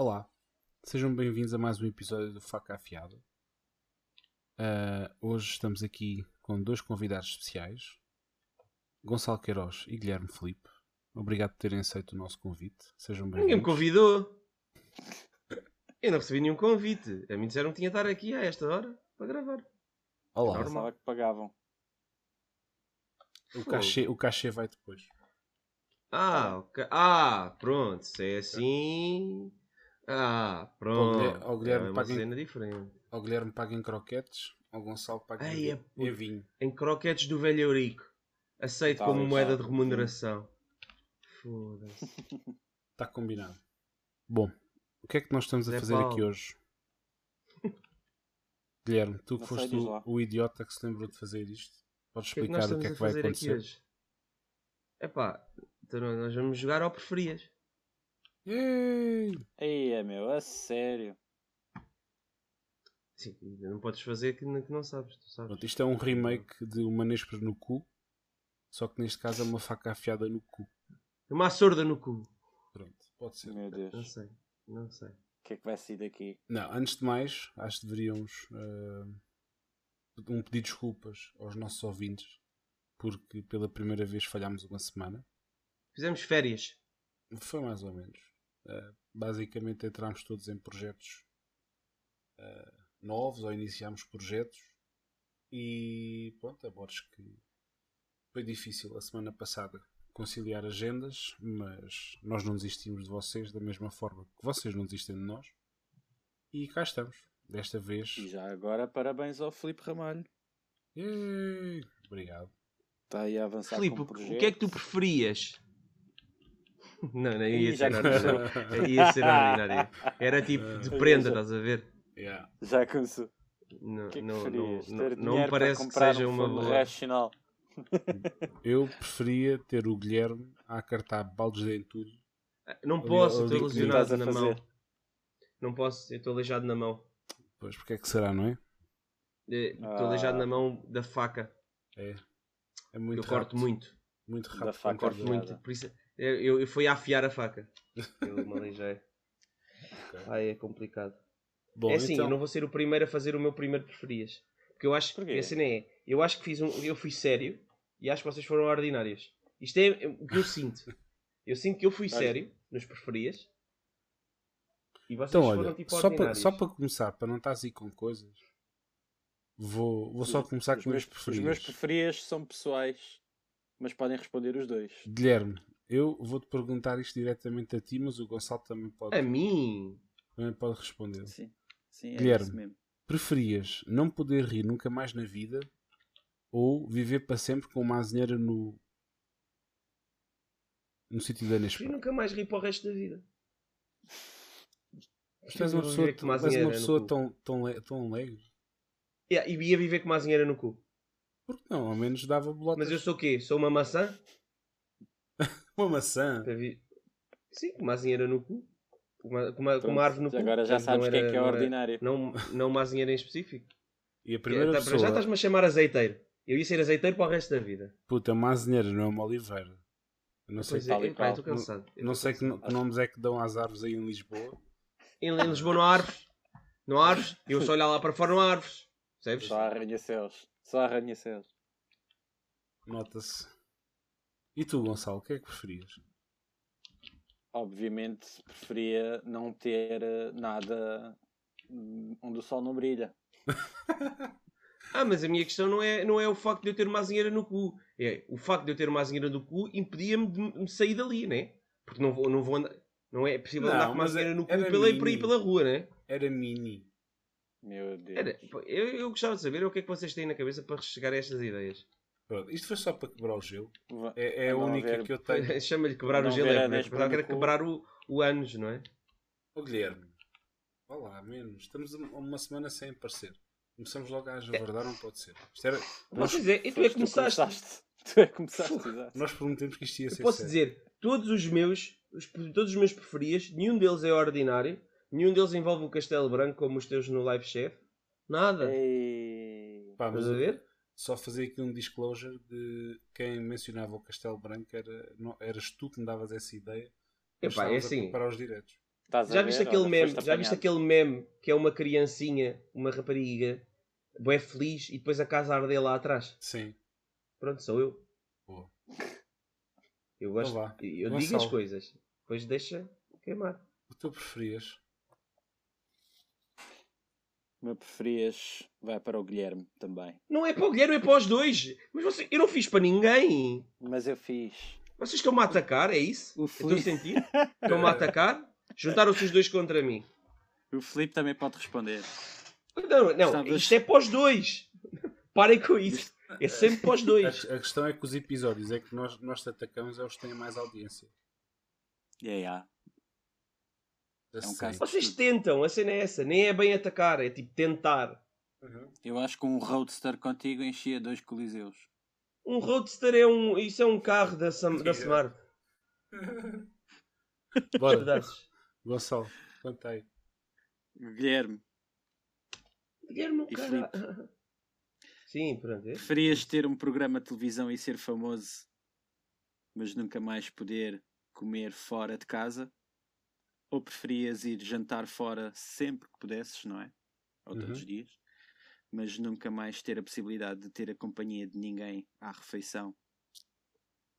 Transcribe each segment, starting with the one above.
Olá, sejam bem-vindos a mais um episódio do Faca Afiada. Uh, hoje estamos aqui com dois convidados especiais, Gonçalo Queiroz e Guilherme Felipe. Obrigado por terem aceito o nosso convite. Sejam Ninguém me bem-vindos. convidou. Eu não recebi nenhum convite. A mim disseram que tinha de estar aqui a esta hora para gravar. Olá, Pensava que pagavam. o cachê, o cachê vai depois. Ah, ok. ah, pronto. Se é assim. Ah, pronto. Guilherme- ao Guilherme é uma paguem- cena diferente. Ao Guilherme paga em croquetes, ao Gonçalo paga em, Ai, vi- é em vinho. Em croquetes do velho Eurico. Aceito Tá, como tá. moeda de remuneração. Foda-se. Está combinado. Bom, o que é que nós estamos a Zé fazer Paulo. aqui hoje? Guilherme, tu que foste o, o idiota que se lembrou de fazer isto, podes O que é que nós explicar o que é a que vai fazer aqui acontecer? hoje? Epá, então nós vamos jogar ao preferias. Yay! Aí é meu, a sério. Sim, não podes fazer que não, que não sabes. Tu sabes. Pronto, isto é um remake de Uma Nespres no Cu, só que neste caso é uma faca afiada no cu. Uma sorda no cu. Pronto, pode ser. Meu Deus. Não O sei. Não sei. que é que vai sair daqui? Não, antes de mais, acho que deveríamos ah, um pedir desculpas aos nossos ouvintes, porque pela primeira vez falhámos uma semana. Fizemos férias. Foi mais ou menos. Uh, basicamente entramos todos em projetos uh, novos ou iniciámos projetos e pronto, abordes que foi difícil a semana passada conciliar agendas, mas nós não desistimos de vocês da mesma forma que vocês não desistem de nós. E cá estamos. Desta vez. E já agora, parabéns ao Filipe Ramalho. Yay! Obrigado. Está aí a avançar Filipe, o que é que tu preferias? Não, não ia ser ordinário. Ia ser ordinário. Era tipo de Ah. prenda, Já- estás a ver? Yeah. Já começou. Não, que é que não, não, não, não me parece que seja um uma boa. racional. Eu preferia ter o Guilherme a acartar baldes de entulho. Não Ali- posso, estou lesionado na mão. Não posso, eu estou aleijado na mão. Pois, porque é que será, não é? Estou Ah. aleijado na mão da faca. É. É muito eu corto rápido. muito. Muito Da rápido. faca Eu corto muito. Por isso, eu, eu, eu fui a afiar a faca. Eu me aleijei. Ok. Ai, é complicado. Bom, é assim, então, eu não vou ser o primeiro a fazer o meu primeiro preferias. Porque eu acho que a cena é, eu acho que fiz um, eu fui sério e acho que vocês foram ordinários. Isto é o que eu sinto. Eu sinto que eu fui sério nos preferias e vocês então foram olha, tipo só para, só para começar, para não estás aí com coisas, vou, vou só começar os com os meus meus, os meus preferias são pessoais, mas podem responder os dois. Guilherme, eu vou-te perguntar isto diretamente a ti, mas o Gonçalo também pode, A mim? também pode responder. Sim, sim, é Guilherme. isso mesmo. Preferias não poder rir nunca mais na vida ou viver para sempre com uma azinheira no no sítio da Eu Nespa? nunca mais ri para o resto da vida. Mas tu és uma pessoa, uma pessoa tão, tão, tão alegre. Yeah, e ia viver com uma azinheira no cu. Porque não, ao menos dava bolotas. Mas eu sou o quê? Sou uma maçã? Uma maçã. Vi- Sim, uma azinheira no cu. Uma, com uma, com uma árvore no cu. Agora já sabes não o que é que é não era- ordinário. Não, não uma azinheira em específico. E a primeira Tá, pessoa... Já estás-me a chamar azeiteiro. Eu ia ser azeiteiro para o resto da vida. Puta, uma azinheira, não é uma oliveira. Eu não sei, é, e estou cansado. Eu não estou sei que, que nomes é que dão às árvores aí em Lisboa. Em, em Lisboa não há árvores. Não há árvores. Eu só olhar lá para fora não há árvores. Percebes? Só arranha-céus. Só arranha-céus. Nota-se. E tu, Gonçalo, o que é que preferias? Obviamente preferia não ter eh, nada hum, onde o sol não brilha. Ah, mas a minha questão não é, não é o facto de eu ter uma azinheira no cu. É o facto de eu ter uma azinheira no cu impedia-me de me sair dali, né? Porque não vou, não vou andar. Não é possível Não, andar com uma azinheira no cu era pela, por aí pela rua, né? Era mini. Meu Deus. Era, eu, eu gostava de saber o que é que vocês têm na cabeça para chegar a estas ideias. Pronto, isto foi só para quebrar o gelo. É, é a única ver- que eu tenho. Chama-lhe quebrar o Não gelo, ver é, a porque Nespa pensava que no era quebrar o, o anos, não é? Ó Guilherme, vá lá, menos. Estamos uma semana sem aparecer. Começamos logo a javardar, não pode ser. Isto era... Posso nós, dizer, e tu é que Foste começaste. Tu é que começaste, exato. nós prometemos que isto ia Eu ser posso sério. dizer, todos os meus, os- todos os meus preferidos, nenhum deles é ordinário, nenhum deles envolve o Castelo Branco como os teus no Live Chef. Nada. Ei. Pá, mas Estás a ver? Só fazer aqui um disclosure de quem mencionava o Castelo Branco era, não, eras tu que me davas essa ideia. Epá, é assim. preparar os diretos. Já viste aquele meme? Já viste aquele meme que é uma criancinha, uma rapariga, bué feliz e depois a casa a arder lá atrás? Sim. Pronto, sou eu. Boa. Eu gosto. Então eu Gonçalo. digo as coisas. Depois deixa queimar. O que tu preferias? O meu preferias vai para o Guilherme também. Não é para o Guilherme, é para os dois. Mas você, eu não fiz para ninguém. Mas eu fiz. Vocês estão-me a atacar, é isso? O Eu Estou sentir? Estão-me a atacar? Juntaram-se os dois contra mim. o Filipe também pode responder. Não, não, Estavas- isto é para os dois. Parem com isso. É sempre para os dois. a questão é que os episódios é que nós, nós te atacamos é os que têm mais audiência. É, yeah. Já É um caso- Vocês tentam, a cena é essa. Nem é bem atacar, é tipo tentar. Uhum. Eu acho que um roadster contigo enchia dois coliseus. Um Roadster é um. Isso é um carro da, Sam, da Smart. Bora. Gonçalo, conta aí. Guilherme, Guilherme, E cara. Sim, pronto. é. preferias ter um programa de televisão e ser famoso, mas nunca mais poder comer fora de casa? Ou preferias ir jantar fora sempre que pudesses, não é? Ou todos Uhum. os dias, mas nunca mais ter a possibilidade de ter a companhia de ninguém à refeição?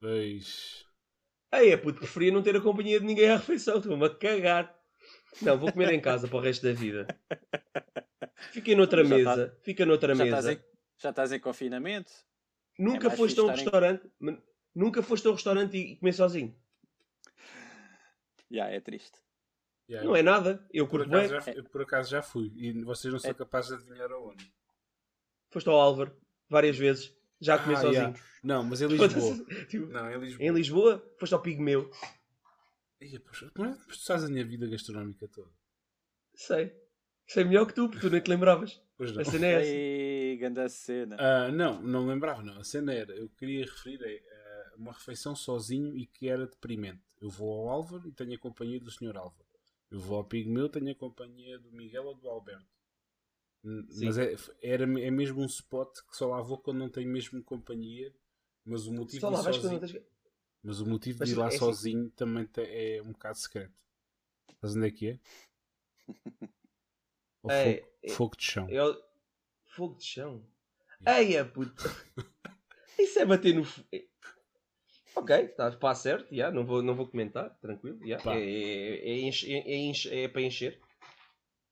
Dois. Ei, é puto, preferia não ter a companhia de ninguém à refeição. Estou-me a cagar. Não, vou comer em casa para o resto da vida. Fiquem noutra Já tá- mesa. Fica noutra Já mesa. estás, em, já estás em confinamento? Nunca É foste a um em- restaurante. men- Nunca foste a um restaurante e comer sozinho. Já, é triste. Yeah, Não é nada. Eu por, curto acaso bem. já, eu por acaso já fui e vocês não são É- capazes de adivinhar aonde. Foste ao Álvaro várias vezes. Já a comer Ah, sozinho. yeah. Não, mas em Lisboa. Tipo, não, em Lisboa. em Lisboa, foste ao Pigmeu. Ia, poxa, como é que tu sabes a minha vida gastronómica toda? Sei. Sei melhor que tu, porque tu nem te lembravas. Pois não. A cena é essa. Ei, grande cena. Ah, não, não lembrava, não. A cena era, eu queria referir a, a uma refeição sozinho e que era deprimente. Eu vou ao Álvaro e tenho a companhia do Sr. Álvaro. Eu vou ao Pigmeu e tenho a companhia do Miguel ou do Alberto. Hum, Sim. Mas é, era, é mesmo um spot que só lá vou quando não tenho mesmo companhia. Mas o motivo, Só de, lá ir sozinho, tens... mas o motivo Mas de ir lá é assim- sozinho também te- é um bocado secreto. Sabes onde é que é? É, fogo, é- fogo de chão. É o... Fogo de chão. Eia, puto. Isso é bater no... é- Ok, está pá certo, já, não, vou, não vou comentar, tranquilo. Pá. É, é, é, é, é para encher,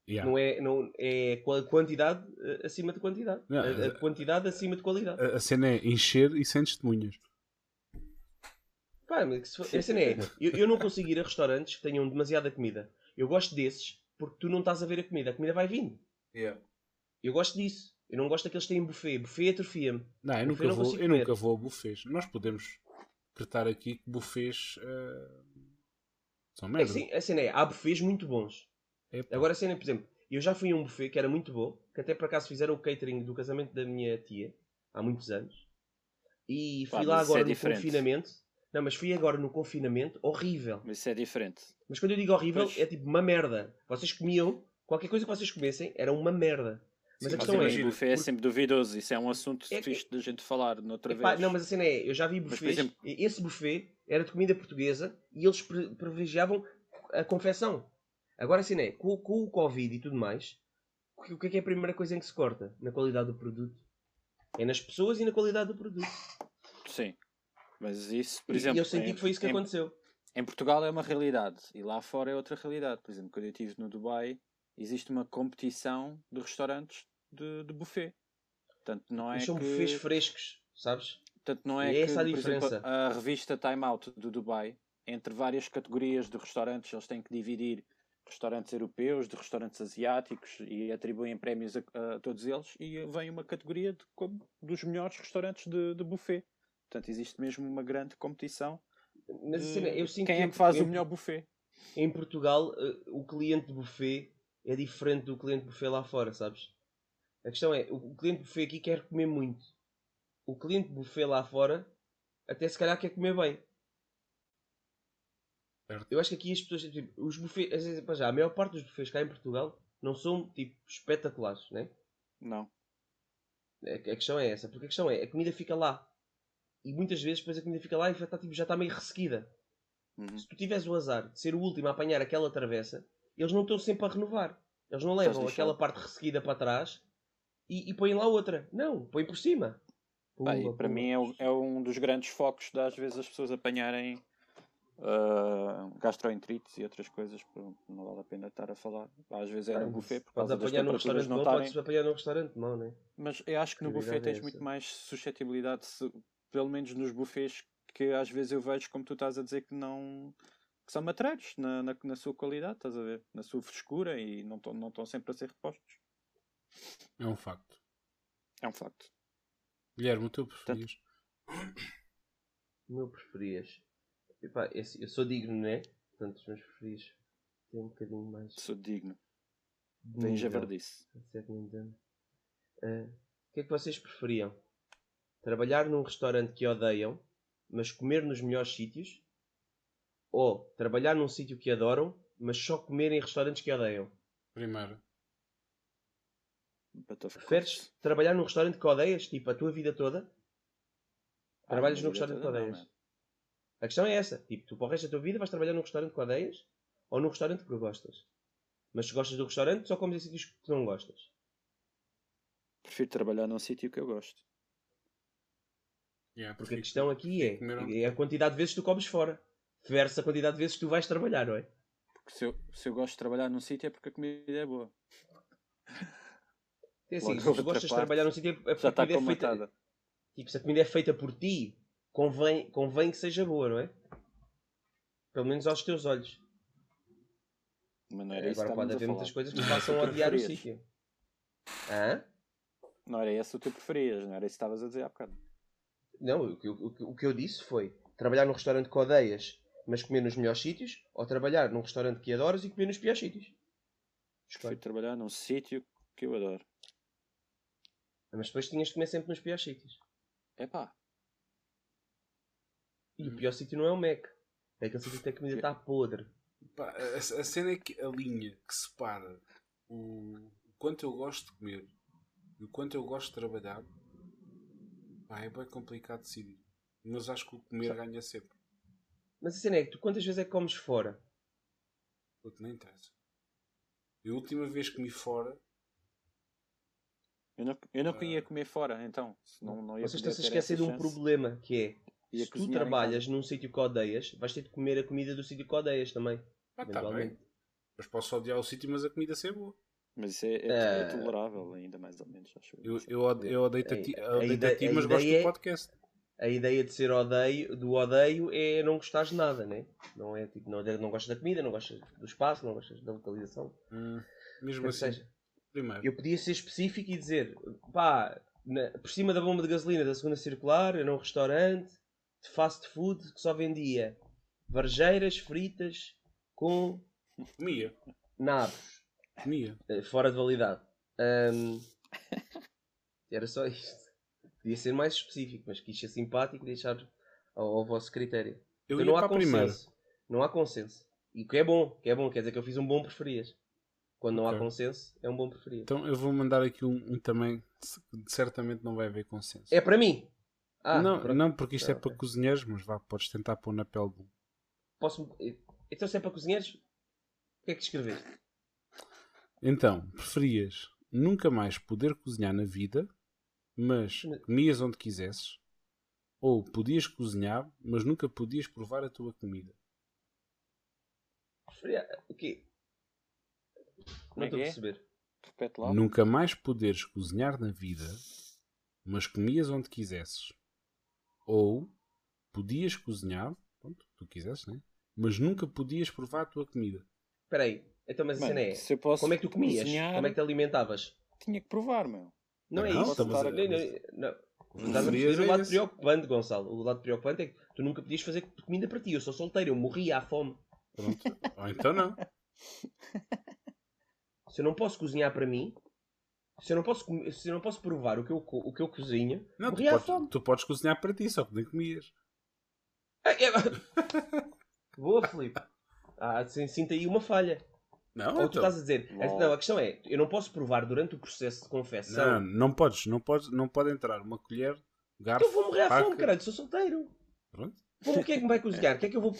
Yeah. não é, não, é qua- quantidade eh, acima de quantidade. Não, a, a eh, quantidade acima de qualidade. A, a cena é encher e sem testemunhas. Pá, mas for- a cena é, eu, eu não consigo ir a restaurantes que tenham demasiada comida. Eu gosto desses porque tu não estás a ver a comida, a comida vai vindo. Eu gosto disso. Eu não gosto daqueles que têm buffet. Buffet atrofia-me. Não, eu Buffet nunca, não vou, eu nunca vou a buffets. Nós podemos decretar aqui que buffets eh, são É merda. assim, a cena é, há buffets muito bons. Epá. Agora é, por exemplo, eu já fui a um buffet que era muito bom, que até por acaso fizeram o catering do casamento da minha tia, há muitos anos. E fui Pá, lá mas isso agora é no diferente. confinamento. Não, mas fui agora no confinamento, horrível. Mas isso é diferente. Mas quando eu digo horrível, Pois. é tipo uma merda. Vocês comiam, qualquer coisa que vocês comessem era uma merda. Mas Sim, a Mas questão é. imagina, o buffet é sempre duvidoso. Isso é um assunto É fixe da gente falar noutra Epá, vez. não, mas a cena é, eu já vi Mas, buffets, exemplo- esse buffet era de comida portuguesa e eles pri- privilegiavam a confecção. Agora a cena é, com, com o Covid e tudo mais, o que- é que é a primeira coisa em que se corta? Na qualidade do produto. É nas pessoas e na qualidade do produto. Sim. Mas isso, por E- exemplo. e eu senti em- que foi isso que em- aconteceu. Em Portugal é uma realidade e lá fora é outra realidade. Por exemplo, quando eu estive no Dubai, existe uma competição de restaurantes de, de buffet. Portanto, não é Mas são que... buffets frescos, sabes? Portanto, não E é é que, essa a por exemplo, diferença. a revista Time Out do Dubai, entre várias categorias de restaurantes, eles têm que dividir restaurantes europeus, de restaurantes asiáticos e atribuem prémios a, a todos eles e vem uma categoria de, como dos melhores restaurantes de, de buffet. Portanto, existe mesmo uma grande competição. Mas a de cena, eu sinto quem é em- que faz em- o melhor buffet? Em Portugal, eh, o cliente de buffet é diferente do cliente de buffet lá fora, sabes? A questão é, o o cliente de buffet aqui quer comer muito. O cliente de buffet lá fora, até se calhar quer comer bem. Eu acho que aqui as pessoas, tipo, os buffets, pá, já, a maior parte dos buffets cá em Portugal não são, tipo, espetaculares, né? Não. A a questão é essa, porque a questão é, a comida fica lá. E muitas vezes depois a comida fica lá e já está tipo, já está meio ressequida. Uhum. Se tu tiveres o azar de ser o último a apanhar aquela travessa, eles não estão sempre a renovar. Eles não levam aquela parte resseguida para trás e, e põem lá outra. Não, põem por cima. Pumba, para mim é, é um dos grandes focos de às vezes as pessoas apanharem ah, gastroenterites e outras coisas. Não vale a pena estar a falar. Às vezes é no buffet por causa das temperaturas restaurante não estarem. podes apanhar num restaurante mau, não é? Mas eu acho que no buffet Prioridade é tens muito mais suscetibilidade, se- pelo menos nos buffets que às vezes eu vejo, como tu estás a dizer, que não que são matreiros na, na, na sua qualidade, estás a ver? Na sua frescura e não estão não estão sempre a ser repostos. É um facto. É um facto. Guilherme, o teu preferias? O meu preferias. Epá, é assim, eu sou digno, não é? Portanto, os meus preferidos têm um bocadinho mais. Sou digno. nível. javardice. É. Ah, o que é que vocês preferiam? Trabalhar num restaurante que odeiam, mas comer nos melhores sítios? Ou trabalhar num sítio que adoram, mas só comer em restaurantes que odeiam? Primeiro. Preferes trabalhar num restaurante que odeias, tipo, a tua vida toda? Ah, Trabalhas minha num vida restaurante que toda não, odeias? man. A questão é essa. Tipo, tu para o resto da tua vida vais trabalhar num restaurante que odeias ou num restaurante que gostas. Mas se gostas do restaurante, só comes em sítios que não gostas. Prefiro trabalhar num sítio que eu gosto. Yeah, Porque a questão aqui é, é a quantidade de vezes que tu comes fora. Versus a quantidade de vezes que tu vais trabalhar, não é? Porque se eu, se eu gosto de trabalhar num sítio é porque a comida é boa. É assim, Logo se tu gostas de trabalhar num sítio é porque Já a está comida é feita... Tipo, se a comida é feita por ti, convém, convém que seja boa, não é? Pelo menos aos teus olhos. Mas não era isso que Agora pode haver muitas coisas que era façam que tu odiar o sítio. Hã? Não era esse o teu preferias, não era isso que estavas a dizer há bocado. Não, o que, eu- o que- o que eu disse foi trabalhar num restaurante que odeias, mas comer nos melhores sítios, ou trabalhar num restaurante que adoras e comer nos piores sítios. Escolhe. trabalhar num sítio que eu adoro. Mas depois tinhas de comer sempre nos piores sítios. Epá, E o pior sítio não é o Mac. É aquele sítio que a comida está podre. Pá, a, a cena é que a linha que separa o, o quanto eu gosto de comer e o quanto eu gosto de trabalhar pá, é bem complicado de decidir. Mas acho que o comer ganha sempre. Mas a cena é que tu quantas vezes é que comes fora? Porque nem interessa. A última vez que comi fora, eu não, eu não Ah. ia comer fora, então. Não, não ia Vocês estão-se a esquecer de um chance, problema que é ia se tu trabalhas num sítio que odeias, vais ter de comer a comida do sítio que odeias também. ah, está bem. Mas posso odiar o sítio, mas a comida ser boa. Mas isso é, é, é tolerável ainda, mais ou menos, acho Eu, eu, ode- eu odeio-te a ti, A- a ti a mas gosto ideia do é- podcast. A ideia de ser odeio, do odeio é não gostares de nada, né? Não é tipo, não, não gostas da comida, não gostas do espaço, não gostas da localização. Hum, mesmo assim, seja, primeiro. eu podia ser específico e dizer, pá, na- por cima da bomba de gasolina da segunda circular, era um restaurante de fast food que só vendia varjeiras fritas com Comia. nabos, Comia. eh, fora de validade. Ahm, era só isto. Podia ser mais específico, mas quis ser simpático e deixar ao, ao vosso critério. Eu Então não há primeira. consenso. Não há consenso. E o que é bom, que é bom, quer dizer que eu fiz um bom preferias. Quando não há Ok. consenso, é um bom preferias. Então eu vou mandar aqui um, um também que certamente não vai haver consenso. É para mim! Ah, não, pronto. não, porque isto Ah, é para ok. cozinheiros, mas vá, podes tentar pôr na pele um. Posso... Então se é para cozinheiros, o que é que escreveste? Então, preferias nunca mais poder cozinhar na vida, mas comias onde quisesses? Ou podias cozinhar, mas nunca podias provar a tua comida? Preferia... O quê? Como Não é estou a que é? perceber. Repete lá. Nunca mais poderes cozinhar na vida, mas comias onde quisesses. Ou podias cozinhar, pronto, tu quisesses, né? Mas nunca podias provar a tua comida. Espera aí. Então, mas a Mano, cena é... se eu posso Como é que tu comias? cozinhar, Como é que te alimentavas? tinha que provar, meu. Não, é Não, isso. estamos a- Não, não, não. Estás a perceber o é lado esse. preocupante, Gonçalo. O lado preocupante é que tu nunca podias fazer comida para ti. Eu sou solteiro, eu morria à fome. Pronto. Ou então não. Se eu não posso cozinhar para mim, se eu não posso, comer- se eu não posso provar o que eu, o que eu cozinho, Não, tu podes, fome. tu podes cozinhar para ti, só que nem comias. Ah, é- Boa, Filipe. Ah, sinto aí uma falha. Não, Ou tu então. estás a dizer. Não. Não, a questão é, eu não posso provar durante o processo de confecção. Não, não podes, não podes, não pode entrar uma colher, garfo, Eu vou morrer à fome, caralho, sou solteiro. Pronto. Como, quem é que me vai cozinhar? O que é que eu vou.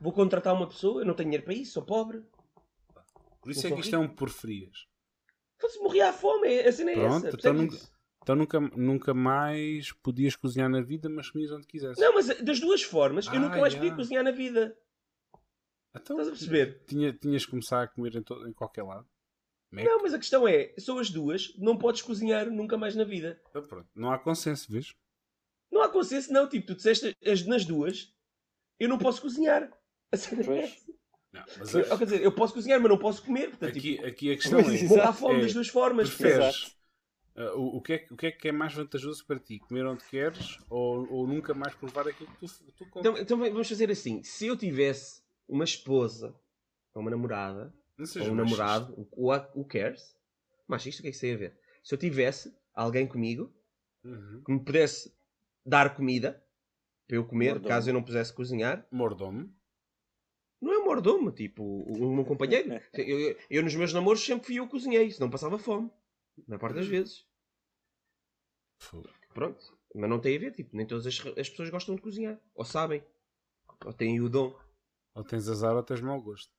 Vou contratar uma pessoa, eu não tenho dinheiro para isso, sou pobre. Por isso Não é que isto é um porferias. Fosse morrer à fome, é- a cena é Pronto, essa. então nunca-? Então nunca, nunca mais podias cozinhar na vida, mas comias onde quisesse. Não, mas das duas formas, eu Ah, nunca mais já. podia cozinhar na vida. Então, Estás a perceber? Tinha, tinhas que começar a comer em, to- em qualquer lado. Mac. Não, mas a questão é, são as duas, não podes cozinhar nunca mais na vida. Então, pronto. Não há consenso, vês? Não há consenso, não. Tipo, tu disseste as, nas duas, eu não posso cozinhar. A cena é Pois. Não, mas Eu- Quer dizer, eu posso cozinhar, mas não posso comer. Portanto, aqui, tipo, aqui a questão é: vou à exato. fome É, das duas formas. preferes uh, o, o, que é, que- o que é que é mais vantajoso para ti? Comer onde queres ou, ou nunca mais provar aquilo que tu, tu comes? Então, então vamos fazer assim. Se eu tivesse uma esposa ou uma namorada, não seja ou um machista. namorado, o, o, o cares, machista, o que é que isso tem a ver? Se eu tivesse alguém comigo Uhum. que me pudesse dar comida para eu comer, Mordomo. caso eu não pudesse cozinhar, Mordomo. Não é um mordomo, tipo, um, um companheiro. Eu, eu- eu nos meus namoros sempre fui eu que cozinhei, senão passava fome. Na parte das vezes. Fogo. Pronto. Mas não tem a ver, tipo, nem todas as, as pessoas gostam de cozinhar. Ou sabem. Ou têm o dom. Ou tens azar ou tens mau gosto.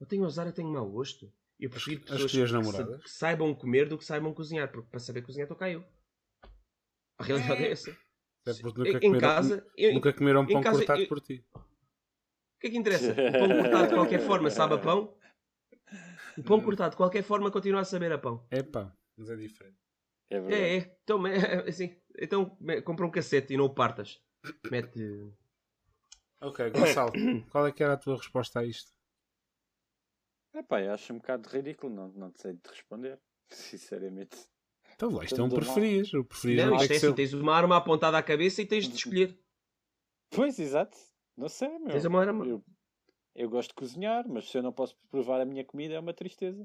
Eu tenho azar, eu tenho mau gosto. Eu prefiro As- pessoas que, sa- que saibam comer do que saibam cozinhar. Porque para saber cozinhar estou cá eu. A realidade é essa. Até porque Em- casa, nunca comeram pão casa, cortado eu- por ti. O que é que interessa? O pão cortado de qualquer forma sabe a pão? O pão cortado de qualquer forma continua a saber a pão. É pá, mas é diferente. É verdade. É, é. Então, é, assim, então compra um cassete e não o partas. Mete. Ok, Gonçalo, qual é que era a tua resposta a isto? Epá, eu acho um bocado ridículo, não, não sei te responder. Sinceramente. Então lá, isto é um preferias. O preferias Não, não, tem isto é assim, tens uma arma apontada à cabeça e tens de escolher. Pois, exato. Não sei, meu. Tens. Eu, eu gosto de cozinhar, mas se eu não posso provar a minha comida é uma tristeza.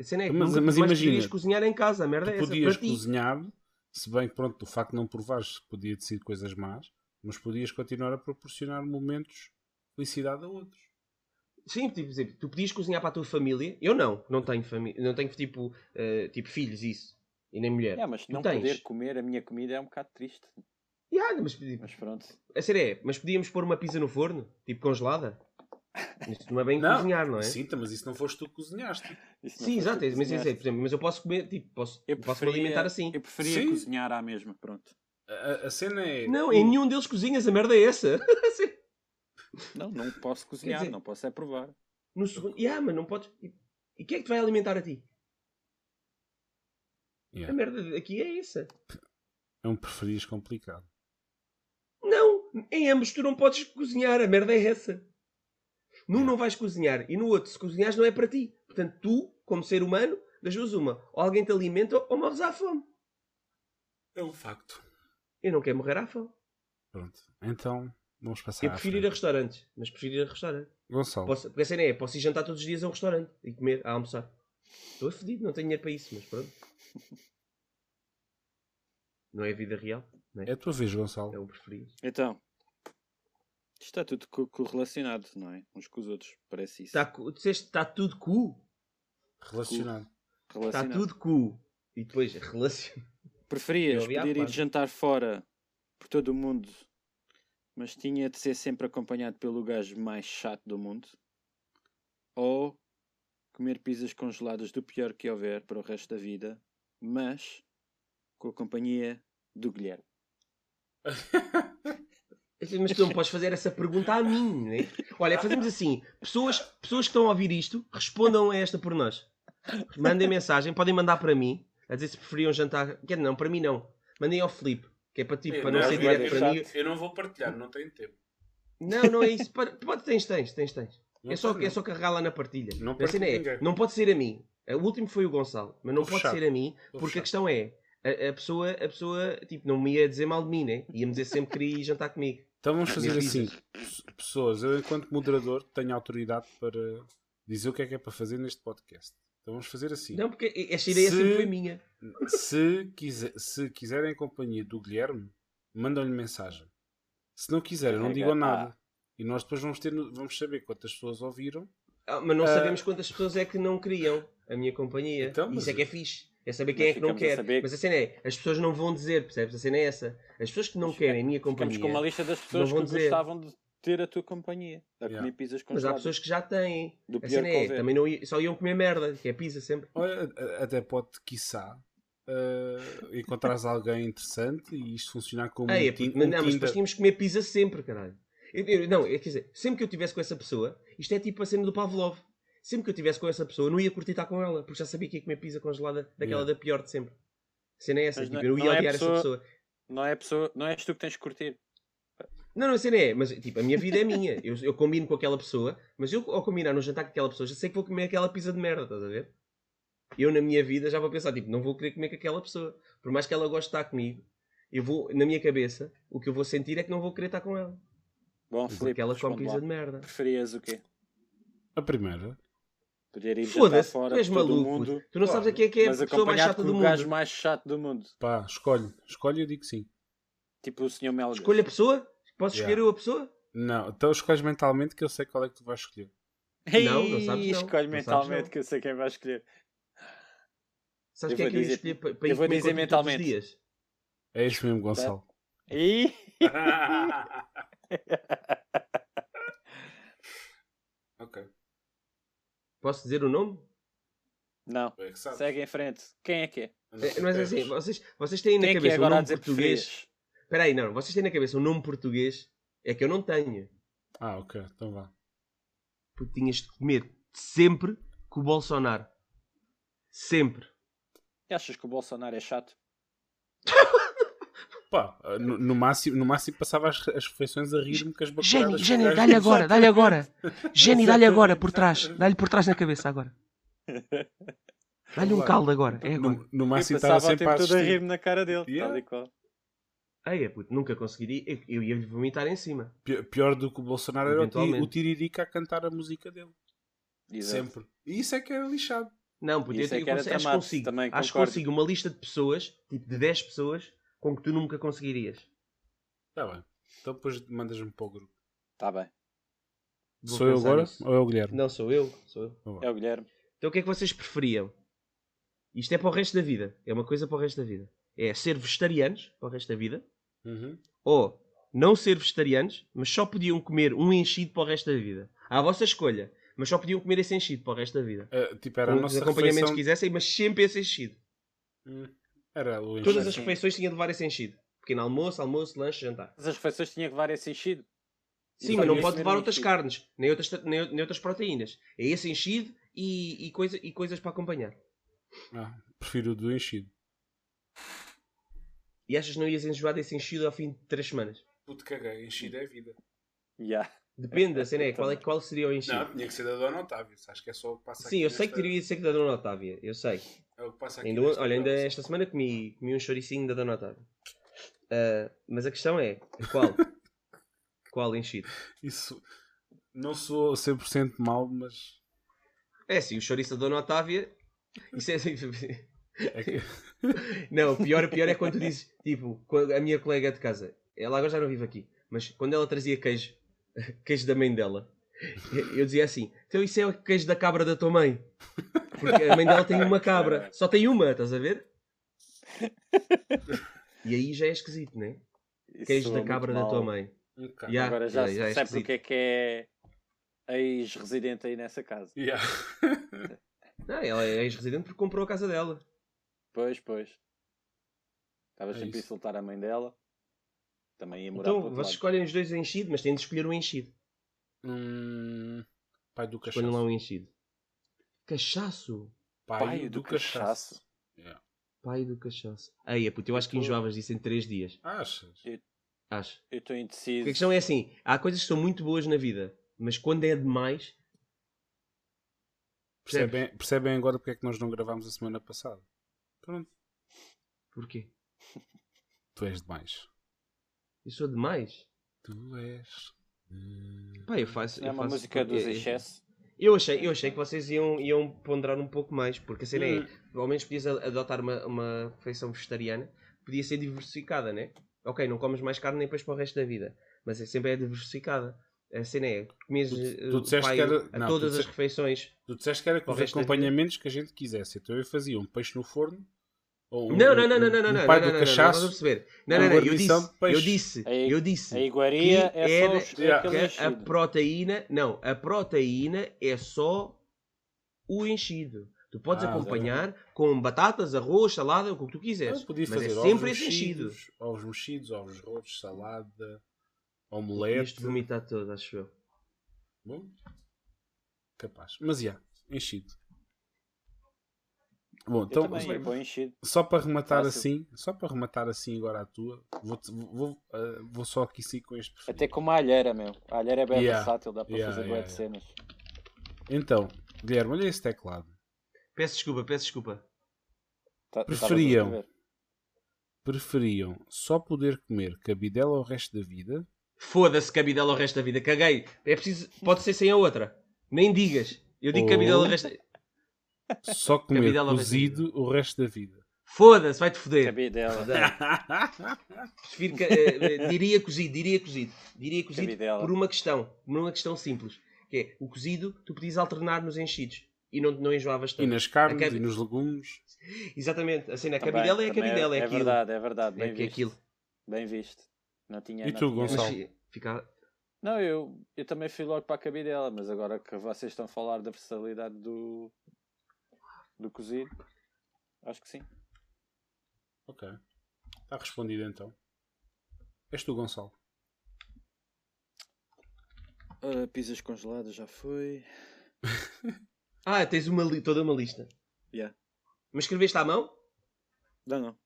A cena é que Mas- nunca mas mais imagina, cozinhar em casa. A merda é Tu essa. podias cozinhar, se bem que pronto, o facto de não provares podia decidir coisas más, mas podias continuar a proporcionar momentos de felicidade a outros. Sim, tipo, tu podias cozinhar para a tua família. Eu não. Não tenho família. Não tenho tipo, eh, tipo filhos, isso. E nem mulher. É, mas Tu não tens. poder comer a minha comida é um bocado triste. Yeah, mas, Mas pronto. a sério é, mas podíamos pôr uma pizza no forno? Tipo congelada? Isto não é bem cozinhar, não é? Sim, mas isso não foste tu que cozinhaste. Não Sim, exato. é, Mas, é, por exemplo, mas eu posso comer, tipo, posso, Eu posso me preferia, alimentar assim. Eu preferia Sim. cozinhar à mesma, pronto. A, a- cena é. Não, em nenhum deles cozinhas, a merda é essa. Não, não posso cozinhar, dizer- não posso é provar. no segundo. Yeah, mas não podes. E e quem é que te vai alimentar a ti? Yeah, A merda aqui é essa. É um preferias complicado. Em ambos tu não podes cozinhar, a merda é essa. Num não vais cozinhar e no outro, se cozinhares, não é para ti. Portanto, tu, como ser humano, das duas uma, ou alguém te alimenta ou morres à fome. É um facto. Eu não quero morrer à fome. Pronto, então vamos passar Eu prefiro ir a restaurantes, mas prefiro ir a restaurante. Gonçalo, Posso, porque a cena é, posso ir jantar todos os dias a um restaurante e comer, a almoçar. Estou fedido, não tenho dinheiro para isso, mas pronto. Não é a vida real, é? é a tua vez, Gonçalo. É o preferido. Então, isto está tudo co- correlacionado, não é? Uns com os outros, parece isso. Está, cu- disseste, está tudo cu. Relacionado. Está Relacionado. tudo cu. E depois, relaciona. Preferias poder ir jantar fora por todo o mundo, mas tinha de ser sempre acompanhado pelo gajo mais chato do mundo? Ou comer pizzas congeladas do pior que houver para o resto da vida, mas com a companhia do Guilherme? Mas tu não podes fazer essa pergunta a mim, né? Olha, fazemos assim: pessoas, pessoas que estão a ouvir isto, respondam a esta por nós. Mandem mensagem, podem mandar para mim, a dizer se preferiam jantar. Quer não, para mim não. Mandem ao Filipe, que é para ti, para não não, ser direto para mim. Eu não vou partilhar, não tenho tempo. Não, não é isso. Pode, tens, tens, tens, tens. Não É só, é só carregar lá na partilha. Não a cena é, ninguém. não pode ser a mim. O último foi o Gonçalo, mas não Estou pode ser a mim, porque a questão é, a, a pessoa, a pessoa, tipo, não me ia dizer mal de mim, né? Ia-me dizer sempre que queria ir jantar comigo. Então vamos fazer assim. Pessoas, eu enquanto moderador tenho autoridade para dizer o que é que é para fazer neste podcast. Então vamos fazer assim. Não, porque esta ideia Se- sempre foi minha. Se, quiser, se quiserem a companhia do Guilherme, mandam-lhe mensagem. Se não quiserem, não digam nada. E nós depois vamos, ter, vamos saber quantas pessoas ouviram. Ah, mas não Ah. sabemos quantas pessoas é que não queriam a minha companhia. Então, Isso é que é fixe. É saber quem Mas é que não ficamos quer. saber- Mas a cena é, as pessoas não vão dizer, percebes? A cena é essa. As pessoas que não Mas querem a minha Ficamos companhia. com uma lista das pessoas vão que dizer. gostavam de ter a tua companhia. A Yeah. comer pizzas Mas há pessoas que já têm. Do A pior cena que é, também não ia- só iam comer merda, que é pizza sempre. Olha, até pode, quiçá, uh, encontrares alguém interessante e isto funcionar como um, é porque- não, um mas depois tínhamos que comer pizza sempre, caralho. Eu- eu- não, é, quer dizer, sempre que eu estivesse com essa pessoa, isto é tipo a cena do Pavlov. Sempre que eu estivesse com essa pessoa, eu não ia curtir estar com ela, porque já sabia que ia comer pizza congelada daquela Yeah. da pior de sempre. A cena é essa, Mas tipo, não- eu não não ia é odiar pessoa- essa pessoa. Não é, a pessoa, não és tu que tens que curtir. Não, não, a cena é, mas tipo, a minha vida é minha. Eu, eu combino com aquela pessoa, mas eu ao combinar no jantar com aquela pessoa, já sei que vou comer aquela pizza de merda, estás a ver? Eu na minha vida já vou pensar, tipo, não vou querer comer com aquela pessoa. Por mais que ela goste de estar comigo, eu vou, na minha cabeça, o que eu vou sentir é que não vou querer estar com ela. Bom, Filipe, Porque ela come pizza lá. de merda. Preferias o quê? A primeira. Poder ir jantar fora tu és todo maluco. mundo, Tu não sabes a quem é que é a pessoa mais chata do o gajo mundo. mais chato do mundo. Pá, escolhe. Escolhe eu digo sim. Tipo o Sr. Melgas. Escolha a pessoa? Posso Yeah. escolher eu a pessoa? Não, então escolhes mentalmente que eu sei qual é que tu vais escolher. Não, não sabes não. Escolhe Não sabes mentalmente não. que eu sei quem vai escolher. Sabes Eu quem é vou que eu ia dizer- escolher para, para eu ir vou comer dizer contigo todos os mentalmente. dias? É isso mesmo, Gonçalo. Ih! Posso dizer o nome? Não. É. Segue em frente. Quem é que é? É, Mas é assim, vocês, vocês têm na Quem é que é cabeça um agora a nome português. Espera aí, não. Vocês têm na cabeça um nome português. É que eu não tenho. Ah, ok. Então vá. Porque tinhas de comer sempre com o Bolsonaro. Sempre. Achas que o Bolsonaro é chato? Pá, no, no máximo, no máximo passava as, as refeições a rir-me com as Jenny, que Jenny, gajo dá-lhe agora, dá-lhe agora. Jenny, dá-lhe agora por trás. Dá-lhe por trás na cabeça agora. Dá-lhe um caldo agora. É agora. No, no Eu máximo estava passava o sempre a tempo todo a rir-me na cara dele. Yeah. Tal e qual. Ei, é puto, nunca conseguiria. Eu, eu ia-lhe vomitar em cima. Pi- Pior do que o Bolsonaro era o, Tiririca a cantar a música dele. Exato. Sempre. E isso é que era lixado. Não, puto, eu, Isso é eu que era consigo, acho que consigo. também Acho consigo uma lista de pessoas, tipo de 10 pessoas, com que tu nunca conseguirias. Está bem. Então depois mandas-me para o grupo. Tá bem. Vou Sou eu agora nisso. ou é o Guilherme? Não, sou eu. Sou eu. Vá. É o Guilherme. Então o que é que vocês preferiam? Isto é para o resto da vida. É uma coisa para o resto da vida. É ser vegetarianos para o resto da vida. Uhum. Ou não ser vegetarianos, mas só podiam comer um enchido para o resto da vida. À vossa escolha. Mas só podiam comer esse enchido para o resto da vida. Eh, tipo, era a Com os nossa acompanhamentos refeição... que quisessem, mas sempre esse enchido. Hum. Era o Todas as sim. refeições tinham de levar esse enchido. Pequeno almoço, almoço, lanche, jantar. Mas as refeições tinham que levar esse enchido. Sim, mas não pode levar outras enchido. carnes, nem outras, nem, nem outras proteínas. É esse enchido e, e, coisa, e coisas para acompanhar. Ah, prefiro o do enchido. E achas que não ias enjoar desse enchido ao fim de 3 semanas? Puto caguei, enchido é vida. Yeah. Depende, a cena é qual, é, qual seria o enchido. Não, tinha que ser da Dona Otávio. Acho que é só o que passa Sim, aqui eu sei que nesta- teria de ser que da Dona Otávia, eu sei. É o que passa aqui Ainda, olha, ainda esta semana comi, comi um choricinho da Dona Otávia. Ah, mas a questão é, qual? qual enchido? Isso não sou 100% mal, mas É sim, o chouriço da Dona Otávia. Isso é. é que... Não, o pior, pior é quando tu dizes, tipo, a minha colega de casa, ela agora já não vive aqui, mas quando ela trazia queijo, queijo da mãe dela, eu dizia assim: então isso é o queijo da cabra da tua mãe. Porque a mãe dela tem uma cabra, só tem uma, estás a ver? E aí já é esquisito, né? Isso Queijo da cabra da tua mãe. bocado. Yeah. Agora já, já se é esquisito. porque é que é ex-residente aí nessa casa. Yeah. Não, ela é ex-residente porque comprou a casa dela. Pois, pois. Estava É sempre a insultar a mãe dela. Também ia morar Então vocês lado. escolhem os dois enchido, mas têm de escolher um enchido. Hum, pai do cachaço. Escolhem lá um enchido. Cachaço! Pai, Pai do, do cachaço. cachaço. Yeah. Pai do cachaço. Aí, puto, eu acho que Eu enjoavas disso em 3 dias. Achas? Acho. Eu estou indeciso. a questão é assim: há coisas que são muito boas na vida, mas quando é demais. Percebes? Percebem, percebem agora porque é que nós não gravámos a semana passada? Pronto. Porquê? Tu és demais. Eu sou demais? Tu és. De- Pá, eu faço. É eu uma faço música porque- dos excessos. Eu achei, eu achei que vocês iam, iam ponderar um pouco mais, porque a cena Hum. é, pelo menos podias adotar uma, uma refeição vegetariana, podia ser diversificada, né? Ok, não comes mais carne nem peixe para o resto da vida, mas é sempre é diversificada. A cena é, comes Tu- eh, tu pai que era- a não, tu todas as disseste- refeições. Tu disseste que era com os acompanhamentos que a gente quisesse. Então eu fazia um peixe no forno. Ou Não, não, não, não, um- não, não, um não, pai não, do não, não, não, cachaço. não, a perceber. Não, não, não, eu disse, eu disse, A eu disse A iguaria que é era- só Yeah. a proteína, não, a proteína é só o enchido. Tu podes Ah, acompanhar com batatas, arroz, salada, o que tu quiseres. Mas fazer é sempre esse enchido. ovos mexidos, ovos rotos, salada, omelete. vomitar todo, acho eu. Bom, capaz. Mas já, enchido. Bom, então, só para rematar Fácil. assim, só para rematar assim agora a tua, vou, vou, eh, vou só aqui sim com este preferido. Até com uma alheira, meu. A alheira é bem Yeah. versátil, dá para Yeah, fazer yeah, de yeah. cenas. Então, Guilherme, olha esse teclado. Peço desculpa, peço desculpa. Tá- estavas a Preferiam. escrever. Preferiam só poder comer cabidela o resto da vida Foda-se cabidela o resto da vida, caguei. É preciso, pode ser sem a outra. Nem digas. Eu digo Ou- cabidela o resto da só comer cozido o resto da vida. Foda-se, vai-te foder. Cabidela. Prefiro eh, eh, diria cozido, diria cozido. Diria cozido Cabidela. por uma questão. Por uma questão simples. Que é, o cozido, tu podias alternar nos enchidos. E não, não enjoavas E tanto. nas carnes A cabi- e nos legumes. Exatamente. A cena, a Também- cabidela é a também cabidela, é, É aquilo. verdade, é verdade. Bem É é visto. aquilo. Bem visto. Não tinha, E não tu, tinha- Gonçalo? Fica... Não, eu, eu também fui logo para a cabidela, mas agora que vocês estão a falar da versatilidade do, do cozido, acho que sim. Ok. Está respondido então. És tu, Gonçalo. Uh, pizzas congeladas já foi. Ah, tens uma li- toda uma lista. Yeah. Mas escreveste à mão? Não, não.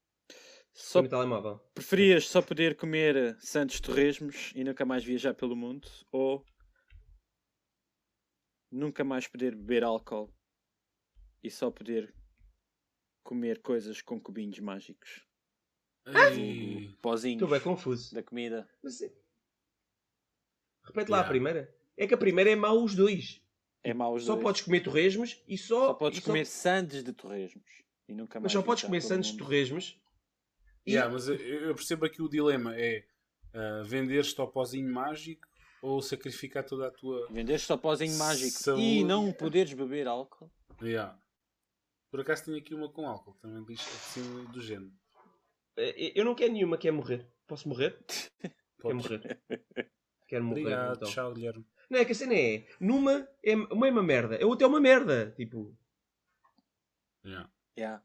Só no telemóvel. preferias só poder comer santos torresmos e nunca mais viajar pelo mundo ou nunca mais poder beber álcool e só poder comer coisas com cubinhos mágicos? Vulgo Pozinhos Estou bem confuso. da comida. Mas, é- Repete lá a Yeah. primeira. É que a primeira é mau os dois. É mau os Só dois. podes comer torresmos e só... Só podes e comer sandes de torresmos e nunca mais Mas só podes comer santos de torresmos. E... Yeah, mas eu, percebo aqui o dilema é ah, vender-te ao pozinho mágico ou sacrificar toda a tua. Venderes só pozinho mágico Saúde. e não poderes beber álcool. Yeah. Por acaso tenho aqui uma com álcool, também diz assim do género. Eh, Eu não quero nenhuma, quer morrer. Posso morrer? Quero Podes. morrer. Quero morrer. Obrigado, então. tchau, Guilherme. Não é que a cena é. Numa é uma, é uma merda. A outra é uma merda. Tipo. Yeah. Yeah.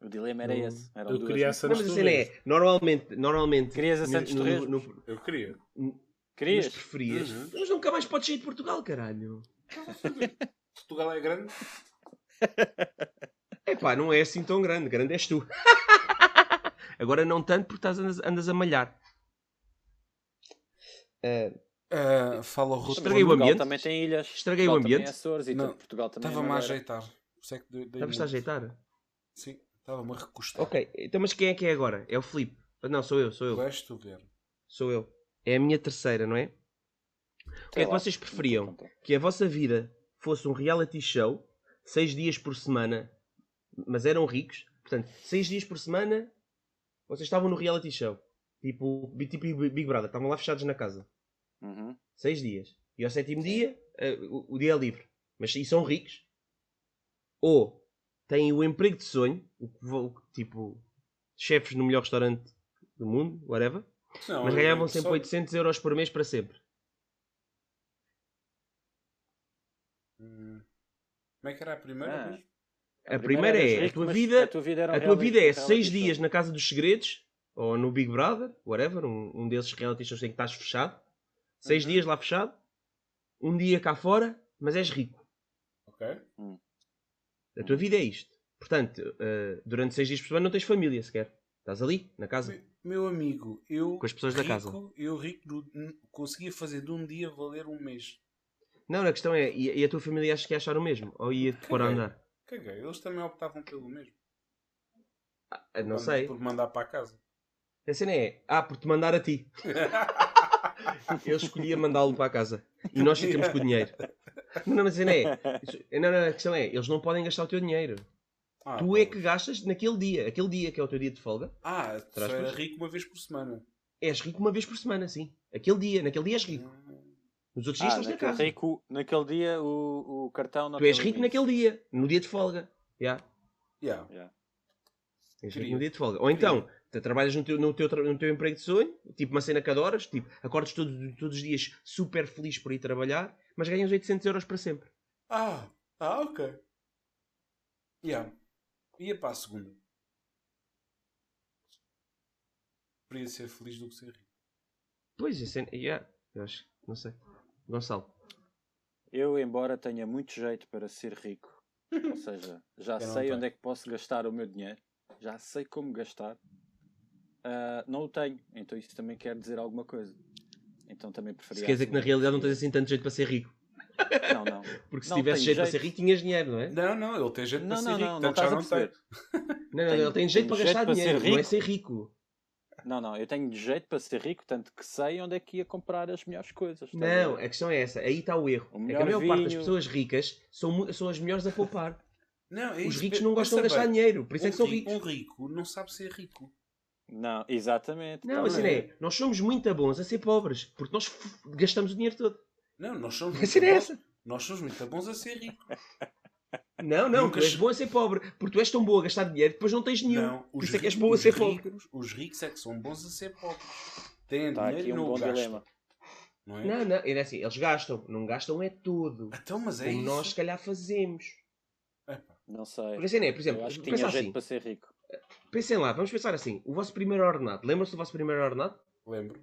O dilema era Não. esse. Eram Eu duas queria essa Não, mas a cena é. Normalmente. normalmente Querias a no- Santos no- Eu queria. Querias? Mas preferias. Uhum. Mas nunca mais podes sair de Portugal, caralho. Portugal é grande? Epá, não é assim tão grande. Grande és tu. Agora não tanto porque estás, andas, andas a malhar. Eh, Ah, fala o. Estraguei o Portugal ambiente. também tem ilhas. Estraguei o Portugal também ambiente. é Açores e Não, tudo. Portugal também é Estava-me a ajeitar. Estavas-te a ajeitar? Sim, estava-me a recostar. Ok, então mas quem é que é agora? É o Filipe. Não, sou eu, sou eu. Tu és tu, Guilherme. Sou eu. É a minha terceira, não é? O que é que vocês preferiam? Que a vossa vida fosse um reality show, seis dias por semana, mas eram ricos. Portanto, seis dias por semana, vocês estavam no reality show. Tipo, tipo Big Brother, estavam lá fechados na casa. Uhum. Seis dias. E ao sétimo dia, eh, o, o dia é livre. Mas e são ricos. Ou têm o emprego de sonho, o vo- tipo, chefes no melhor restaurante do mundo, whatever. Não, Mas ganhavam sempre só- 800 euros por mês para sempre. Como é que era a primeira Ah. vez? A primeira eras é, a tua vida- a tua vida, A tua vida é seis dias na Casa dos Segredos, ou no Big Brother, whatever, um, um desses reality shows em que estás fechado. Seis Uhum. dias lá fechado. Um dia cá fora, mas és rico. Ok. A tua vida é isto. Portanto, eh, durante seis dias por semana não tens família sequer. Estás ali, na casa. Me- Meu amigo, eu. Com as pessoas da rico, casa. Eu rico do- conseguia fazer de um dia valer um mês. Não, a questão é, e, e a tua família achas que ia achar o mesmo? Ou ia-te pôr a andar? Caguei, eles também optavam pelo mesmo. Ah, não sei. Por mandar para a casa. A cena é, ah, por te mandar a ti. Eu escolhia mandá-lo para a casa. E nós ficamos com o dinheiro. Não, não, mas a cena é, isso- não, não, a questão é, eles não podem gastar o teu dinheiro. Ah, tu é que gastas naquele dia. Aquele dia que é o teu dia de folga. Ah, tu só era coisas. rico uma vez por semana. És rico uma vez por semana, sim. Aquele dia, naquele dia és rico. Nos outros dias Ah, estás na casa. rico, naquele dia o, o cartão não Tu és rico naquele dia, no dia de folga. Yeah. Yeah. Yeah. És rico no dia de folga. Ou então, tu trabalhas no teu, no, teu, no teu emprego de sonho, tipo uma cena que adoras, tipo, acordas todos, todos os dias super feliz por ir trabalhar, mas ganhas 800 euros para sempre. Ah, ah, ok. Yeah. Ia para a segunda. Preferia ser feliz do que ser rico. Pois, cena, yeah. eu acho, não sei. Gonçalo. Eu, embora tenha muito jeito para ser rico, ou seja, já Eu não sei onde é que posso gastar o meu dinheiro, já sei como gastar, ah, não o tenho. Então isso também quer dizer alguma coisa. Então também preferia. Se quer dizer que na realidade não tens assim tanto jeito para ser rico. Não, não. Porque se Não, tivesse tenho jeito, para jeito. ser rico, tinhas dinheiro, não é? Não, não, ele tem jeito Não, para ser não, rico. não, não a não tem. Não, não, Tenho- ele tem jeito tenho para jeito gastar para ser dinheiro, não é rico. ser rico. Não, não, eu tenho jeito para ser rico, tanto que sei onde é que ia comprar as melhores coisas. a Não, a questão é essa. Aí está o erro. O é que melhor a maior parte das vinho. pessoas ricas são, são as melhores a poupar. Não, é Os ricos não gostam de gastar bem. dinheiro, por isso é Um que são rico- ricos. Um rico não sabe ser rico. Não, exatamente. Não, tá assim é. Nós somos muito bons a ser pobres, porque nós gastamos o dinheiro todo. Não, nós somos A muito cena é bons. essa. Nós somos muito bons a ser ricos. Não, não, Nunca tu és bom a ser pobre, porque tu és tão bom a gastar dinheiro depois não tens nenhum. Não, por os, isso é que és bom a ser pobre. ricos, os ricos é que são bons a ser pobres. Têm Está dinheiro aqui um não bom gastam. dilema. Não é? Não, não, é assim, eles gastam, não gastam é tudo. Então, mas é Como isso. nós se calhar fazemos. Não sei. Porque assim é, por exemplo, eu acho que tinha jeito assim, para ser rico. pensem lá, vamos pensar assim, o vosso primeiro ordenado, lembram-se do vosso primeiro ordenado? lembro.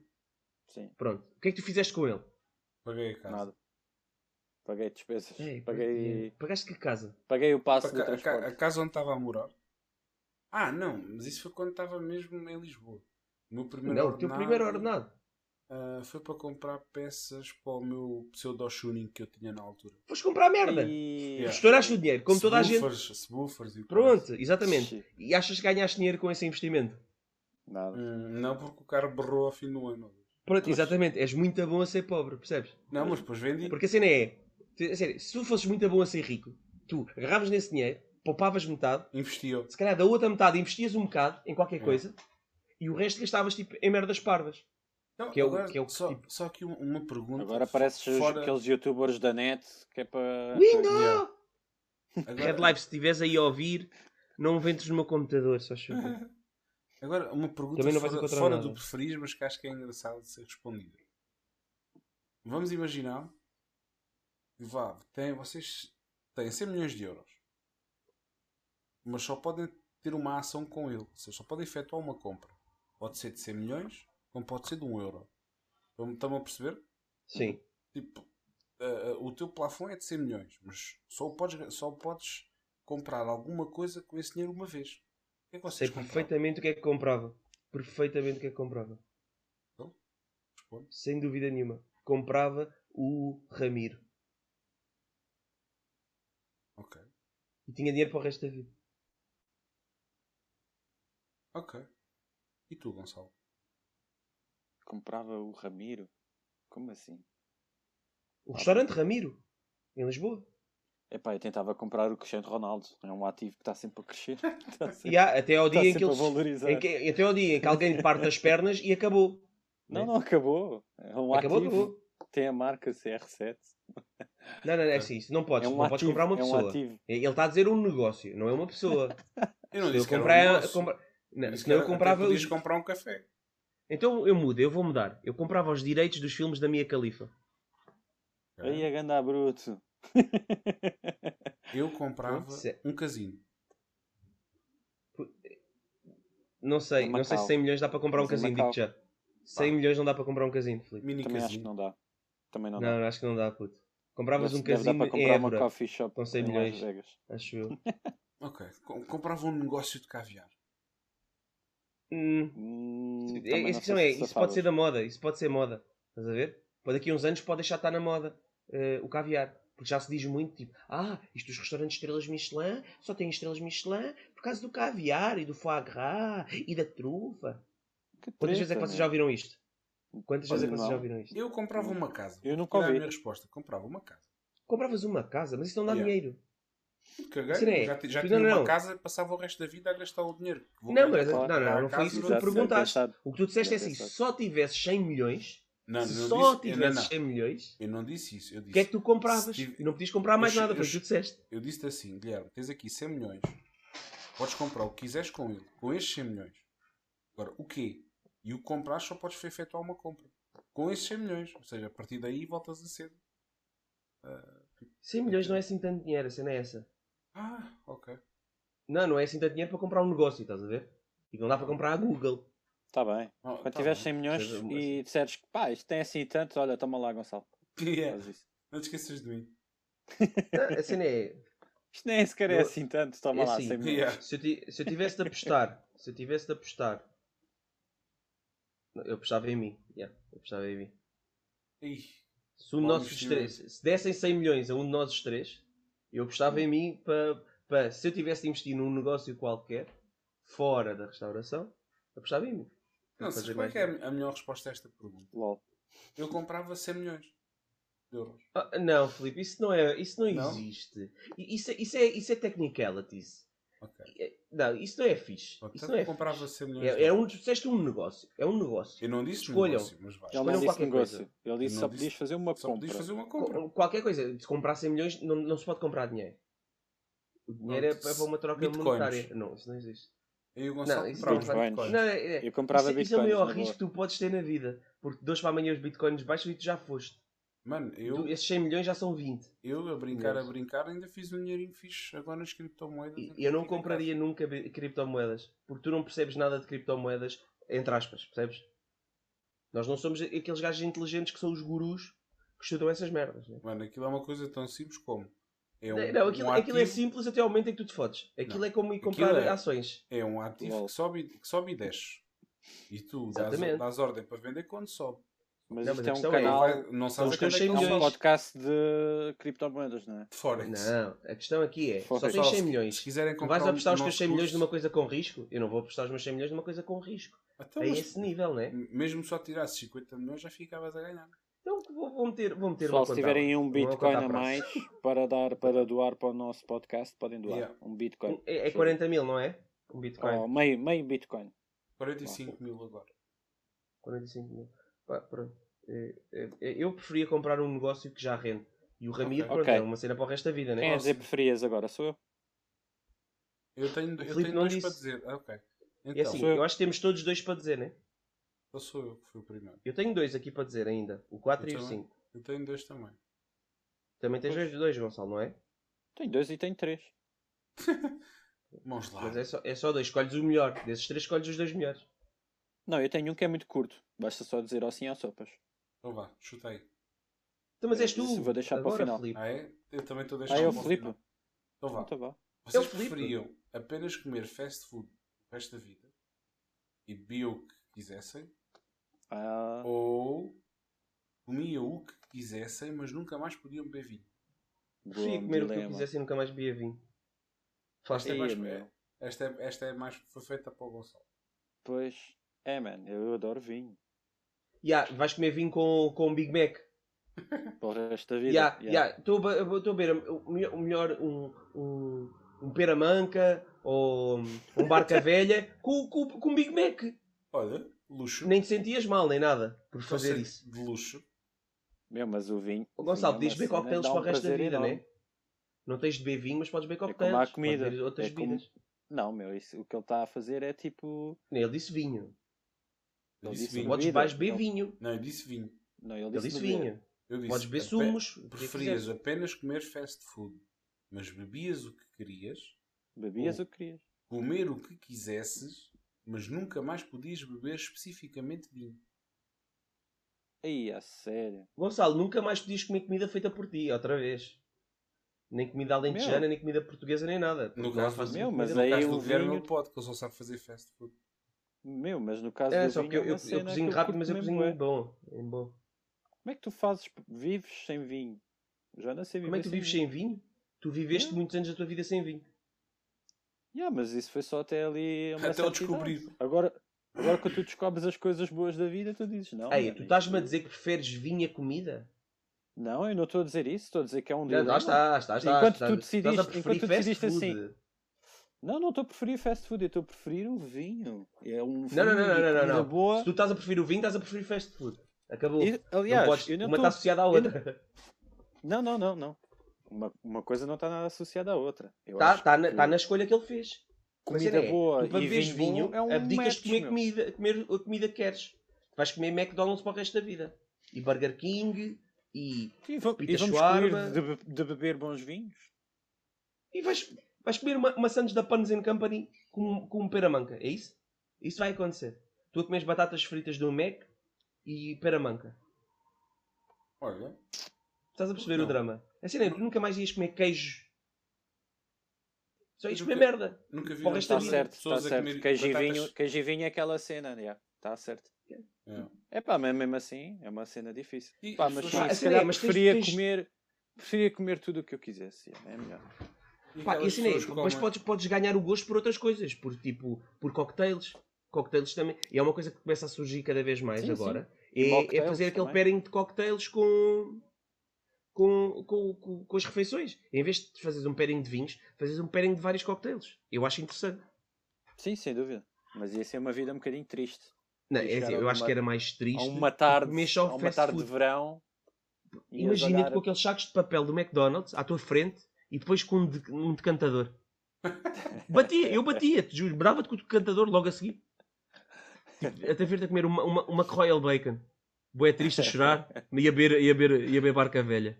Sim, Pronto, o que é que tu fizeste com ele? Paguei a casa. nada. Paguei despesas. Ei, paguei, é, Pagaste que casa? paguei o passo A, do ca- a transporte. a casa onde estava a morar. Ah, não, mas isso foi quando estava mesmo em Lisboa. O meu primeiro não, o teu ordenado, primeiro ordenado. ah, foi para comprar peças para o meu pseudo-tuning que eu tinha na altura. Foste comprar merda. E... Yeah. Estouraste o dinheiro, como toda a gente. Subwoofers, e Pronto, exatamente. Shit, E achas que ganhaste dinheiro com esse investimento? Nada. Hum, não, porque o carro berrou ao fim do ano. Pronto, exatamente. És muito bom a ser pobre, percebes? Não, mas depois vendi. Porque a cena é. A sério, se tu fosses muito bom a ser rico, tu agarravas nesse dinheiro, poupavas metade, Investiu. se calhar da outra metade investias um bocado em qualquer É. coisa e o resto gastavas tipo em merdas parvas. Não, Que é o- agora, que é o- só, tipo- só que um- uma pergunta. Agora pareces os- fora... aqueles youtubers da net que é para. Windows! Yeah. Agora, Red Live, se estiveres aí a ouvir, não ventres no meu computador, só chover. agora uma pergunta Também não vais fora, fora do preferido, mas que acho que é engraçado de ser respondida. Vamos imaginar vá, tem, vocês têm 100 milhões de euros, mas só podem ter uma ação com ele, seja, só podem efetuar uma compra. Pode ser de 100 milhões, como pode ser de 1 euro. Estão- Estão a perceber? Sim. Tipo, eh, o teu plafond é de 100 milhões, mas só podes, só podes comprar alguma coisa com esse dinheiro uma vez. O que é que Sei vocês compravam? perfeitamente o que é que comprava. Perfeitamente o que é que comprava. Responde. Sem dúvida nenhuma. Comprava o Ramiro. Ok. E tinha dinheiro para o resto da vida. Ok. E tu, Gonçalo? Comprava o Ramiro? Como assim? O restaurante Ramiro. Em Lisboa. Epá, eu tentava comprar o Cristiano Ronaldo. É um ativo que está sempre a crescer. Está sempre, E há, até ao dia em que. Em até ao dia em que alguém lhe parte as pernas e acabou. Não, não acabou. É um acabou, ativo. acabou. Tem a marca CR7. Não, não, não, é assim. isso Não podes. É um não podes ativo, comprar uma é um pessoa. Ele está a dizer um negócio, não é uma pessoa. Eu não Se eu disse que era um comprar. negócio. compra- Não, senão eu comprava. podias comprar um café. Então eu mudo, eu vou mudar. Eu comprava os direitos dos filmes da Mia Khalifa. Aí a ganda bruto. Eu comprava Se- um casino. Não sei, não sei se Macau. 100 milhões dá para comprar um casino, digo já. 100 Pá. milhões não dá para comprar um casino, Filipe. Mini Também acho que casino. não dá. Também não, Não, dá. acho que não dá, puto. Compravas um casino para em comprar uma Évora, coffee shop com 100 em milhões. Acho eu. Ok. Com- Comprava um negócio de caviar. Hum, Hum, é- a questão é, isso pode ser da moda, isso pode ser moda. Estás a ver? Pode daqui a uns anos pode deixar de estar na moda eh, o caviar. Porque já se diz muito, tipo, ah, isto dos restaurantes de estrelas Michelin só têm estrelas Michelin por causa do caviar e do foie gras e da trufa. Quantas vezes é que vocês já ouviram isto? Quantas vezes é vocês já ouviram isto? Eu comprava uma casa. Eu nunca Era a ouvi. minha resposta. Comprava uma casa. Compravas uma casa, mas isso não dá Yeah. dinheiro. Caguei. É. Já, já tinha não, uma não. casa passava o resto da vida a gastar o dinheiro. Vou Não, mas não, não, não foi isso que tu perguntaste. O que tu disseste é assim: se só tivesse 100 milhões, Não, Se não só disse, não, não, 100 milhões, eu não disse isso. Eu o disse, que é que tu compravas? Tive- E não podias comprar mais Eu- nada, eu- foi o que tu disseste. eu disse assim, Guilherme, tens aqui 100 milhões, podes comprar o que quiseres com ele, com estes 100 milhões. Agora, o quê? E o que comprar só podes efetuar uma compra. Com esses 100 milhões. Ou seja, a partir daí voltas a ser. ah, 100 milhões não é assim tanto dinheiro, a cena é essa. ah, ok. Não, não é assim tanto dinheiro para comprar um negócio, estás a ver? E não dá para comprar a Google. Está bem. Oh, Quando tá tiveres bem. 100 milhões Seja e disseres que pá, isto tem assim tanto, olha, toma lá, Gonçalo. Yeah. Não te esqueças de mim. Não, a cena é. Isto nem sequer é Eu- assim tanto, toma é lá, assim, 100 milhões. Yeah. Se eu, ti- se eu tivesse de apostar, se eu tivesse de apostar, eu apostava em mim. Yeah, eu apostava em mim. Ih, Se um de nós os três, se dessem 100 milhões a um de nós os três, eu apostava em mim para, para se eu tivesse de investir num negócio qualquer, fora da restauração, apostava em mim. Não, sabes qual é que é a melhor resposta a esta pergunta? LOL. Eu comprava 100 milhões de euros. Ah, não, Filipe, isso não, é, isso não, Não? existe. Isso, é- isso, é, isso é technicalities. Ok. É- Não, isso não é fixe. Isso não é comprava fixe. 100 milhões É, é um, disseste um negócio. É um negócio. Eu não disse Escolham. negócio, mas vai. Ele Escolham não disse qualquer negócio. coisa. Ele disse Eu só podias disse- fazer uma Só compra. podias fazer uma compra. Co- Qualquer coisa. Se comprar 100 milhões, não, não se pode comprar dinheiro. O dinheiro é Não, para uma troca bitcoins. monetária. Não, isso não existe. Eu e Não, isso faz- bitcoins. Não, é, é- Eu comprava isso, isso é o bitcoins, maior risco que tu podes ter na vida. Porque de hoje para amanhã os bitcoins baixam e tu já foste. Mano, eu, esses 100 milhões já são 20. eu a brincar, a Milhões. brincar, ainda fiz um dinheirinho fixe agora nas criptomoedas. E eu não compraria nunca bi- criptomoedas. Porque tu não percebes nada de criptomoedas, entre aspas, percebes? Nós não somos aqueles gajos inteligentes que são os gurus que estudam essas merdas. Né? Mano, aquilo é uma coisa tão simples como. É um, não, aquilo, um aquilo é ativo- simples até ao momento em que tu te fodes. Aquilo Não. é como ir Aquilo comprar é- ações. É um ativo que sobe, e- que sobe e desce. E tu dás, Exatamente. dás ordem para vender quando sobe. Mas Não, isto mas é um é- canal, Vai- não São sabes é que 100 ele é um podcast de criptomoedas, não é? De Forex. Não, a questão aqui é, Foda-se. só tens Pessoal, 100 se- milhões. Se quiserem comprar vais apostar os teus nosso 100 milhões numa coisa com risco? Eu não vou apostar os meus 100 milhões numa coisa com risco. Então, É mas- esse nível, né? Mesmo só tirasses 50 milhões já ficavas a ganhar. Então vou, vou meter, vou meter Pessoal, se tiverem um Bitcoin a mais para, dar, para doar para o nosso podcast, podem doar. Yeah. Um Bitcoin. É, é 40 mil, não é? Um Bitcoin. Oh, meio, meio Bitcoin. 45 mil agora. 45 mil. Pá, pronto. É, é, é, eu preferia comprar um negócio que já rende. E o Ramiro, Ok. pronto, Ok. é uma cena para o resto da vida, Quem né? é dizer preferias agora? Sou eu? Eu tenho, eu tenho dois disse. para dizer. Ah, ok. E Então, assim, sou eu. eu acho que temos todos dois para dizer, né? então sou eu que fui o primeiro. Eu tenho dois aqui para dizer ainda. O 4 e o também. 5. Eu tenho dois também. Também tens dois, dois, Gonçalo, não é? Tenho dois e tenho três. Mãos lá. Mas é só, é só dois. Escolhes o melhor. Desses três, escolhes os dois melhores. Não, eu tenho um que é muito curto. Basta só dizer ou sim ou sopas. Então vá, chutei. Então, mas és tu. vou deixar para o Agora, final. Ah é? Eu também estou a Ah, deixar é o Filipe? final. Então vá. Então vá. Vocês É preferiam apenas comer fast food o resto da vida e bebiam o que quisessem Ah, ou comiam o que quisessem, mas nunca mais podiam beber vinho? Preferia comer o que eu dilema. quisesse e nunca mais bebia vinho. Falaste Esta é, mais, meu. esta, é, esta é mais foi feita para o Gonçalo. Pois, é, mano, eu adoro vinho. Ya, vais comer vinho com, com Big Mac. Para o resto da vida. Yeah. ya, Estou a estou a ver o melhor, o um, um, um pera-manca ou um barca velha com, com, com Big Mac. Olha, luxo. Nem te sentias mal, nem nada, por fazer Conceito isso. De luxo. Meu, mas o vinho. Ô, Gonçalo, é podias uma beber coquetéis para o resto da vida, enorme. né? Não tens de beber vinho, mas podes beber como coquetéis. a podes comida. beber outras É como- bebidas. Não, meu, isso, o que ele está a fazer é tipo. Ele disse vinho. Eu Ele disse disse vinho. Podes beber Não. vinho. Não, eu disse vinho. Não, ele Ele disse, disse vinho. Eu disse, Podes beber sumos. que Preferias apenas comer fast food, mas bebias o que querias, Bebias o que querias. comer o que quisesses, mas nunca mais podias beber especificamente vinho. Aí, a sério. Gonçalo, nunca mais podias comer comida feita por ti, outra vez. Nem comida alentejana, Meu. nem comida portuguesa, nem nada. No não caso, meu, mas aí o vinho- pode, que ele só sabe fazer fast food. Meu, mas no caso É, do só vinho que eu, é eu, eu cena cozinho que rápido, curto mas eu cozinho bué. bom. É bom. Como é que tu fazes? Vives sem vinho? Já não sei viver Como é que tu vives sem vinho? Tu viveste Não. muitos anos da tua vida sem vinho. Yeah, mas isso foi só até ali. Até eu descobrir. Agora, agora que tu descobres as coisas boas da vida, tu dizes não. Ei, tu estás-me a dizer que preferes vinho a comida? Não, eu não estou a dizer isso, estou a dizer que é um Não, dilema. lá está, está, está. Enquanto está, tu decidiste- enquanto tu decidiste assim, food. Não, não estou a preferir fast food, eu estou a preferir o vinho. É um Não, não, não, vinho não, não, não, comida não. boa. Se tu estás a preferir o vinho, estás a preferir fast food. Acabou. E, aliás, não podes, não uma tô- está associada à outra. Não, não, não, não. Uma, uma coisa não está nada associada à outra. Está tá na, que tá na escolha que ele fez. comida é, boa tu e vinho, vinho, é um abdicas de comer comida, comer a comida que queres. Vais comer McDonald's para o resto da vida. E Burger King e, E, e vamos de, de beber bons vinhos? e vais, vais comer uma, uma sandes da Puns and Company com, com um peramanca. É isso? Isso vai acontecer. Tu a comes batatas fritas do Mac e peramanca. Olha, Estás a perceber Não. o drama? Assim, não, tu nunca mais ias comer queijo. Só ias comer Nunca- merda. nunca vi Está certo, está certo. Queijo e, vinho, queijo e vinho é aquela cena, já. Está certo. É. É pá, mas mesmo assim é uma cena difícil. E Pá, as mas pessoas- sim, Ah, se é, calhar mas tens- preferia tens- comer preferia comer tudo o que eu quisesse. É melhor. Pá, e assim, é, mas comem- podes, podes ganhar o gosto por outras coisas, por tipo, por cocktails. Cocktails também. E é uma coisa que começa a surgir cada vez mais Sim, agora. E É, é fazer aquele também. pairing de cocktails com, com, com, com, com as refeições. Em vez de fazeres um pairing de vinhos, fazes um pairing de vários cocktails. Eu acho interessante. Sim, sem dúvida. Mas ia ser uma vida um bocadinho triste. Não, é assim, eu a acho uma- que era mais A triste. uma tarde, uma tarde food. de verão. Imagina-te olhar- com aqueles sacos de papel do McDonald's à tua frente e depois com um, de- um decantador. Batia, eu batia, te juro, brava-te com o decantador logo a seguir. Tipo, Até ver-te a comer uma, uma, uma Royal Bacon. Boé triste a chorar, ia beber, ia beber, ia beber barca velha.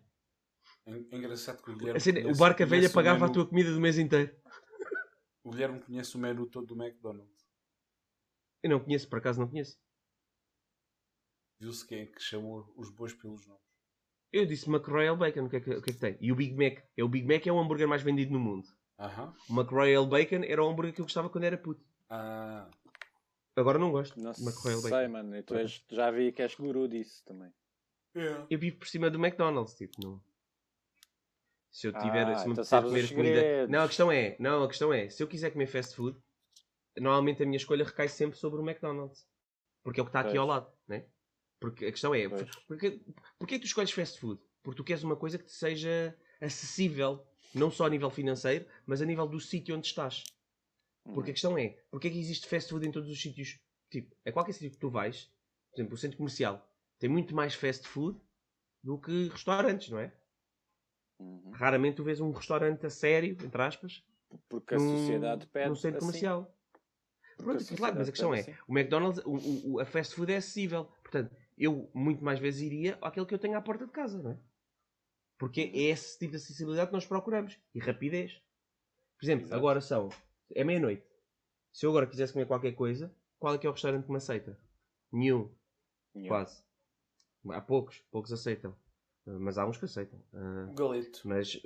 É engraçado que o Guilherme. Assim, o conhece- barca velha o pagava a menu- tua comida do mês inteiro. O Guilherme conhece o menu todo do McDonald's. Eu não conheço, por acaso não conheço. Viu-se quem é que chamou os bois pelos nomes. Eu disse McRoyal Bacon, o que, é que, o que é que tem? E o Big Mac. É, o Big Mac é o hambúrguer mais vendido no mundo. Aham. O McRoyal Bacon era o hambúrguer que eu gostava quando era puto. Ah, Agora não gosto. Não de McRoyal sei, Bacon. mano. E tu és- já vi que és guru disso também. é. Eu vivo por cima do McDonald's, tipo, não. Se eu tiver, Ah, se me então sabes comer os comida. segredos. Não, a questão é, não, a questão é, se eu quiser comer fast food, normalmente a minha escolha recai sempre sobre o McDonald's. Porque é o que está aqui Pois. ao lado, né? Porque a questão é, Pois. porque, porque é tu escolhes fast food? Porque tu queres uma coisa que te seja acessível, não só a nível financeiro, mas a nível do sítio onde estás. Porque a questão é, porque é que existe fast food em todos os sítios? Tipo, é qualquer sítio que tu vais, por exemplo, o centro comercial, tem muito mais fast food do que restaurantes, não é? Uhum. Raramente tu vês um restaurante a sério, entre aspas, Porque a num- sociedade pede. num centro assim. comercial. Porque Pronto, a claro, mas a questão é, pede o McDonald's, o- o- a fast food é acessível. Portanto, eu muito mais vezes iria àquele que eu tenho à porta de casa, não é? Porque Uhum. é esse tipo de acessibilidade que nós procuramos. E rapidez. Por exemplo, Exato. agora são... É meia-noite. Se eu agora quisesse comer qualquer coisa, qual é que é o restaurante que me aceita? Nenhum. Nenhum. Quase. Há poucos. Poucos aceitam. Mas há uns que aceitam. Uh, O galeto. mas...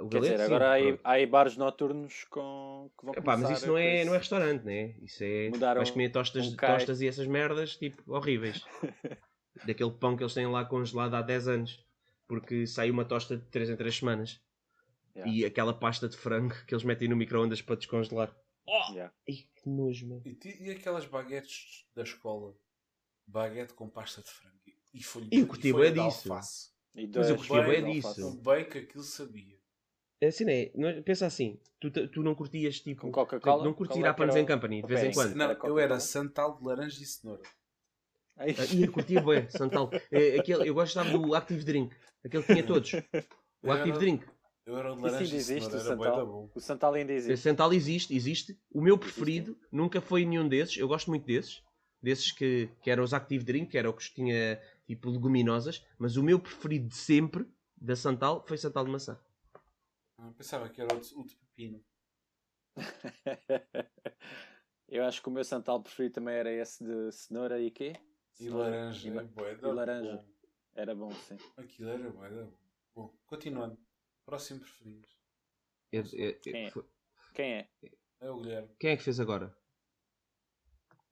O Quer dizer, sim, agora há há aí bares noturnos com, que vão Epá, mas isso não é, não é restaurante, né? Isso é. Mudaram vais comer tostas, um tostas e essas merdas, tipo, horríveis. Daquele pão que eles têm lá congelado há 10 anos. Porque sai uma tosta de 3 em 3 semanas. Yeah. E aquela pasta de frango que eles metem no micro-ondas para descongelar. Oh! Yeah. Ai, que nojo, meu. E, ti- e aquelas baguetes da escola? Baguete com pasta de frango. E folha, Eu curti e de disso. alface. E Mas eu dois curti bué de disso. O bem que aquilo sabia. É assim, né? Não- Pensa assim. Tu, tu não curtias, tipo... Com Coca-Cola? Não curtes Qual ir é à Panos o- and Company, de o vez em quando. Não, Era eu era santal de laranja e cenoura. Ai, Ah, Ia, curtia bué, Santal. É, aquele, eu gostava do Active Drink. Aquele que tinha todos. O Active era- Drink. Eu era o de Isso laranja ainda e existe, o Santal. bom. O Santal ainda existe. Santal existe, existe. O meu preferido nunca foi nenhum desses. Eu gosto muito desses. Desses que, que eram os Active Drink, que era o que tinha tipo leguminosas. Mas o meu preferido de sempre, da Santal, foi Santal de maçã. Ah, pensava que era o de, o de pepino. Eu acho que o meu Santal preferido também era esse de cenoura e quê? E laranja. e era bué e laranja. bom. Era bom, sim. Aquilo era bué da bom. Bom, continuando. Próximo preferido. Eu- eu- eu- Quem é? foi- Quem é? É o Guilherme. Quem é que fez agora?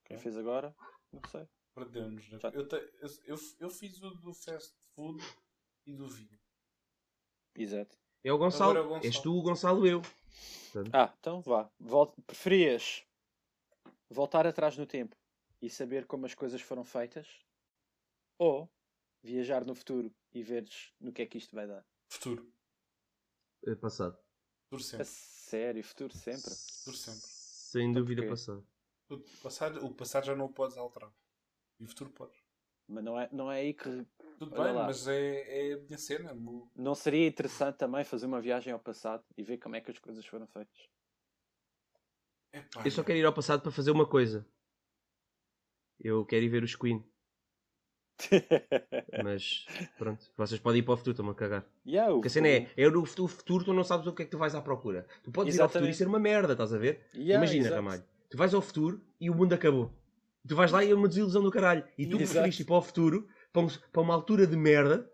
Quem fez agora? Não sei. Perdeu-nos. né? Eu, te- eu, eu, eu fiz o do fast food e do vinho. Exato. É o Gonçalo. É o Gonçalo. És tu, o Gonçalo, eu. Ah, então vá. Vol- Preferias voltar atrás no tempo e saber como as coisas foram feitas? Ou viajar no futuro e veres no que é que isto vai dar? Futuro. É passado. Futuro A sempre. sério, futuro sempre. Por sempre. Sem dúvida porquê? passado. O passado, o passado já não o podes alterar. E o futuro podes. Mas não é, não é aí que. Tudo Olha bem, lá. mas é, é a minha cena. Não seria interessante também fazer uma viagem ao passado e ver como é que as coisas foram feitas? Epá, Eu só quero ir ao passado para fazer uma coisa. Eu quero ir ver os Queen. Mas pronto, vocês podem ir para o futuro, estão-me a cagar. yeah, o- Porque a cena é, é no fu- futuro tu não sabes o que é que tu vais à procura. Tu podes ir ao futuro e Exatamente. ser uma merda, estás a ver? Yeah, Imagina, exato. Ramalho. Tu vais ao futuro e o mundo acabou. Tu vais lá e é uma desilusão do caralho. E tu Exato. preferiste ir para o futuro, para, um- para uma altura de merda,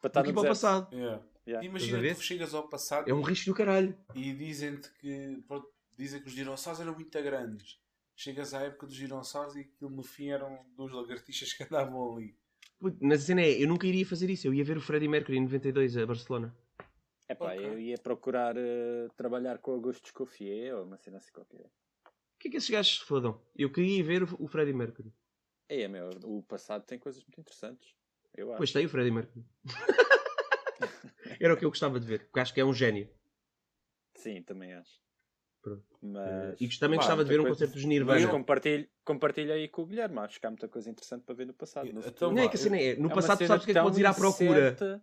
Para estar do que para o passado. Yeah. Yeah. Imagina que tu chegas ao passado É um risco do caralho. e dizem-te que pronto, dizem que os dinossauros eram muito grandes. Chegas à época dos dinossauros e aquilo no fim eram duas lagartixas que andavam ali. Mas a cena é, eu nunca iria fazer isso. Eu ia ver o Freddie Mercury em 92 a Barcelona. Epá, Ok. eu ia procurar eh, trabalhar com Augusto Escoffier ou uma cena assim qualquer. O que é que esses gajos se fodam? Eu queria ir ver o, o Freddie Mercury. É, meu, o passado tem coisas muito interessantes. Eu acho. Pois tem o Freddie Mercury. Era o que eu gostava de ver, porque acho que é um gênio. Sim, também acho. Pronto. Mas, E também pá, gostava de ver um concerto dos Mas Nirvana. compartilho, compartilho aí com o Guilherme. Acho que há muita coisa interessante para ver no passado. No Então. Não é que a cena é, no É passado tu sabes o que é que podes ir à procura. incerta.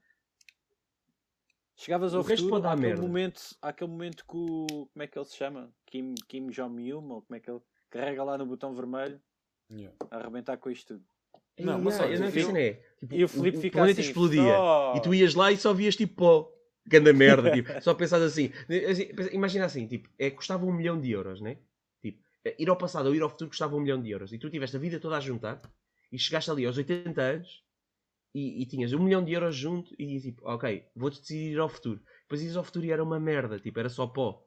Chegavas O ao resto futuro, pode dar àquele merda. momento, àquele momento que o. Como é que ele se chama? Kim, Kim Jong-un, ou como é que ele carrega lá no botão vermelho Yeah. a arrebentar com isto tudo. Não, mas olha, eu não é. Tipo, E o Filipe o fica planeta assim, explodia. só- E tu ias lá e só vias tipo pó. Ganda merda, tipo, só pensas assim. assim, Imagina assim, tipo, é, custava um milhão de euros, né? Tipo, é, ir ao passado ou ir ao futuro custava um milhão de euros. E tu tiveste a vida toda a juntar e chegaste ali aos 80 anos e, e tinhas um milhão de euros junto e tipo, ok, vou-te decidir ir ao futuro. Depois ias ao futuro e era uma merda, tipo, era só pó.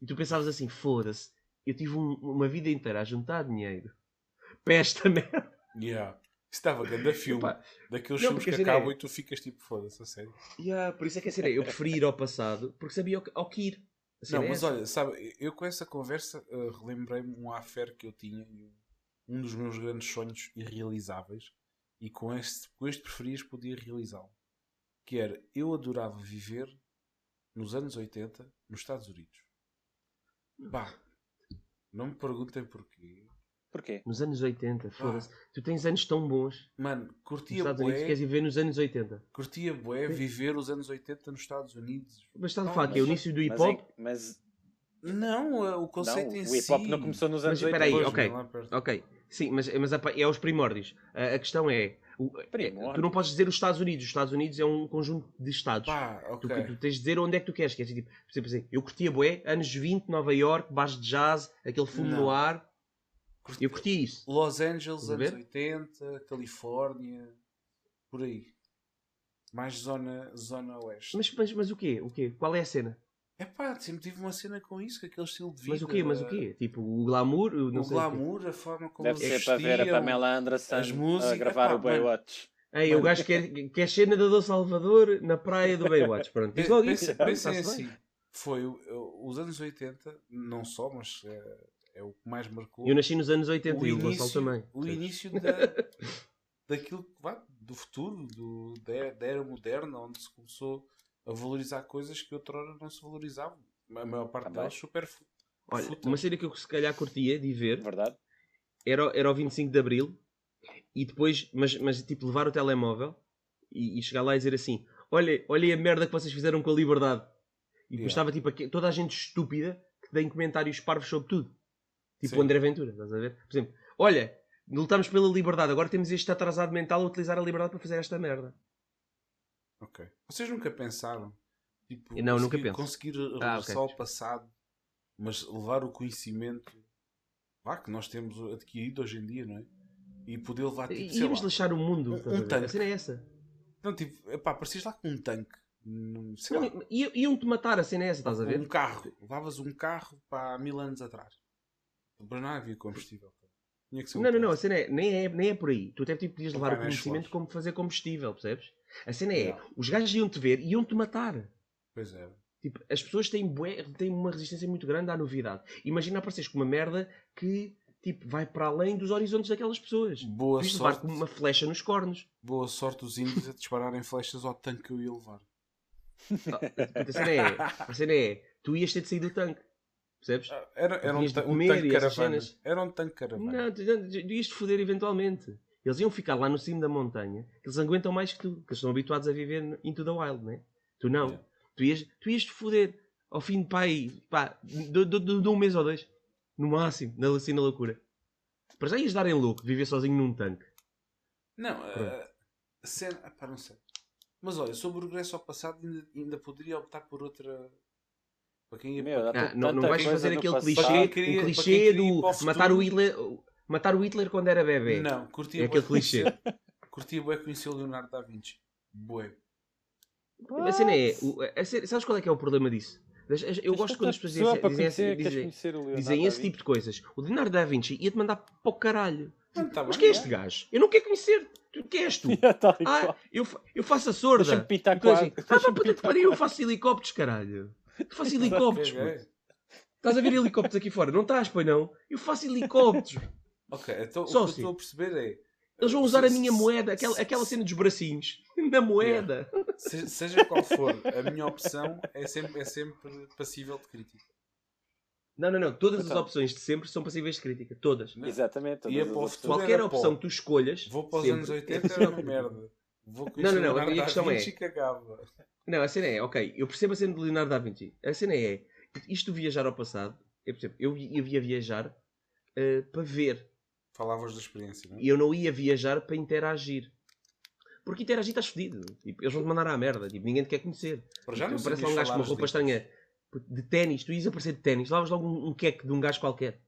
E tu pensavas assim, foda-se, eu tive um- uma vida inteira a juntar dinheiro para esta merda. Yeah. Isso estava grande filme. Epá, Daqueles não, filmes que a cena acabam é- e tu ficas tipo, foda-se, a sério. Yeah, por isso é que a é, eu preferi ir ao passado porque sabia ao que, ir. A Não, é mas essa. olha, sabe, eu com essa conversa eh, relembrei-me um affair que eu tinha, e um dos meus grandes sonhos irrealizáveis, e com este, com este preferias podia realizá-lo. Que era, eu adorava viver nos anos 80 nos Estados Unidos. Bah, não me perguntem porquê. Porquê? Nos anos 80, foda-se. Tu tens anos tão bons Mano, nos curtia Estados Unidos, queres bué, ir ver nos anos 80. curtia bué viver os anos 80 nos Estados Unidos. Mas estás a Não, falar que é o mas- início do hip Mas, hop? é- mas Não, eh, o não, conceito em o si. hip hop não começou nos anos Mas espera aí, 80. Ok. não. Ok, sim, mas, mas é aos primórdios. A, a questão é, o- é, tu não podes dizer os Estados Unidos. Os Estados Unidos é um conjunto de estados. Pá, Tu, ok. tu tens de dizer onde é que tu queres. queres dizer, tipo, por exemplo, assim, eu curtia bué, anos 20, Nova York, bares de jazz, aquele fumo Não. no ar. Curti- Eu curti isso. Los Angeles, anos ver? 80, Califórnia, por aí. Mais zona, zona oeste. Mas, mas, mas o quê? O quê? Qual é a cena? É pá, sempre tive uma cena com isso, com aquele estilo de vida. Mas o quê? Mas o quê? Tipo, o glamour? o Não O sei o quê. glamour, a forma como Deve ser para ver a. Pamela Anderson as músicas, a gravar o Baywatch. Ei, o gajo quer, quer cena da do Salvador na praia do Baywatch. Pronto, diz logo isso. Pensem assim, foi os anos 80, não só, mas é, é o que mais marcou. Eu nasci nos anos 80 o e o Gonçalo início, também. o início da, daquilo que vá, do futuro, do, da, era- da era moderna, onde se começou a valorizar coisas que outrora não se valorizavam. A maior parte delas super Olha, fúteis. uma cena que eu se calhar curtia de ver Verdade? era, o- era o 25 de Abril e depois, mas, mas tipo, levar o telemóvel e, e chegar lá e dizer assim: olha, olha a merda que vocês fizeram com a liberdade. E depois Yeah. estava tipo aqui, toda a gente estúpida que tem comentários parvos sobre tudo. Tipo Sim. o André Ventura, estás a ver? Por exemplo, olha, lutamos pela liberdade, agora temos este atrasado mental a utilizar a liberdade para fazer esta merda. Ok. Vocês nunca pensaram? Tipo, Não, nunca conseguir, penso. conseguir Ah, regressar ok. ao passado, mas levar o conhecimento vá, que nós temos adquirido hoje em dia, não é? E poder levar tipo, E íamos lá, deixar o mundo. um- um tanque. A cena é essa. Não, tipo, epá, parecias lá com um tanque. Sei Não, Iam-te matar, a cena é essa, estás a ver? um carro. Levavas um carro para mil anos atrás. Não havia combustível. Tinha que ser Não, não, não, a cena é, nem é, nem é por aí. Tu até tipo, podias Não levar o vai mais conhecimento como fazer combustível, percebes? A cena é, os gajos iam-te ver e iam-te matar. Pois é. Tipo, as pessoas têm, bué, têm uma resistência muito grande à novidade. Imagina apareceres com uma merda que tipo, vai para além dos horizontes daquelas pessoas. Boa Tens de levar sorte, com uma flecha nos cornos. boa sorte os índios a dispararem flechas ao tanque que eu ia levar. A cena é, a cena é tu ias ter de sair do tanque. Percebes? Era, era um, de um tanque caravana. Era um tanque caravana. Não, te foder eventualmente. Eles iam ficar lá no cimo da montanha, que eles aguentam mais que tu, que eles estão habituados a viver into the wild, né? Tu não. Yeah. Tu ias, tu ias te foder ao fim de pá, de, de- de- um mês ou dois. No máximo, na, assim na loucura. Para já ias dar em louco de viver sozinho num tanque. Não, Pronto. eh, a cena. ah, pá, não sei. Mas olha, sobre o regresso ao passado, ainda, ainda poderia optar por outra. Para quem ia Meu, para- dá Ah, não, não vais fazer aquele clichê, Para queria- o para clichê do para matar o. Hitler, matar o Hitler quando era bebê. Não, curtia É aquele clichê. Curtia bué conhecer o Leonardo da Vinci. Bué. A cena é, o- a cena- sabes qual é que é o problema disso? Eu gosto quando as pessoas dizem, para dizem, dizem- dizem esse tipo de coisas. O Leonardo da Vinci ia-te mandar para o caralho. Não, tá Mas bem, quem é este é. gajo? Eu não quero conhecer. Tu, quem és tu? E Ah, eu, eu faço a sorda. Deixa-me pitar E tu assim. Ah, pariu, eu faço helicópteros, caralho. Eu faço helicópteros, Ok, puto. Estás a ver helicópteros aqui fora? Não estás, pois não? Eu faço helicópteros. Ok, então Só o que assim. eu estou a perceber é. Eles vão usar a minha Se- moeda, aquela, aquela cena dos bracinhos. Na moeda. se- seja qual for a minha opção, é sempre, é sempre passível de crítica. Não, não, não. Todas as Então. opções de sempre são passíveis de crítica. Todas. Exatamente. todas as para o opções. futuro. Qualquer opção pó. que tu escolhas. Vou para os sempre, anos é 80 passível era merda. Vou Não, não, não, a questão é- e. Não, a cena é, ok, eu percebo a cena de Leonardo da Vinci. A cena é, isto viajar ao passado, eu percebo, eu ia viajar eh, para ver. Falavas da experiência, não é? E eu não ia viajar para interagir. Porque interagir estás fedido. Tipo, eles vão te mandar à merda. Tipo, ninguém te quer conhecer. Para já não Tipo, parece lá sabias um gajo com uma roupa estranha de ténis. Tu ias aparecer de ténis. Lavas logo um, um queque de um gajo qualquer.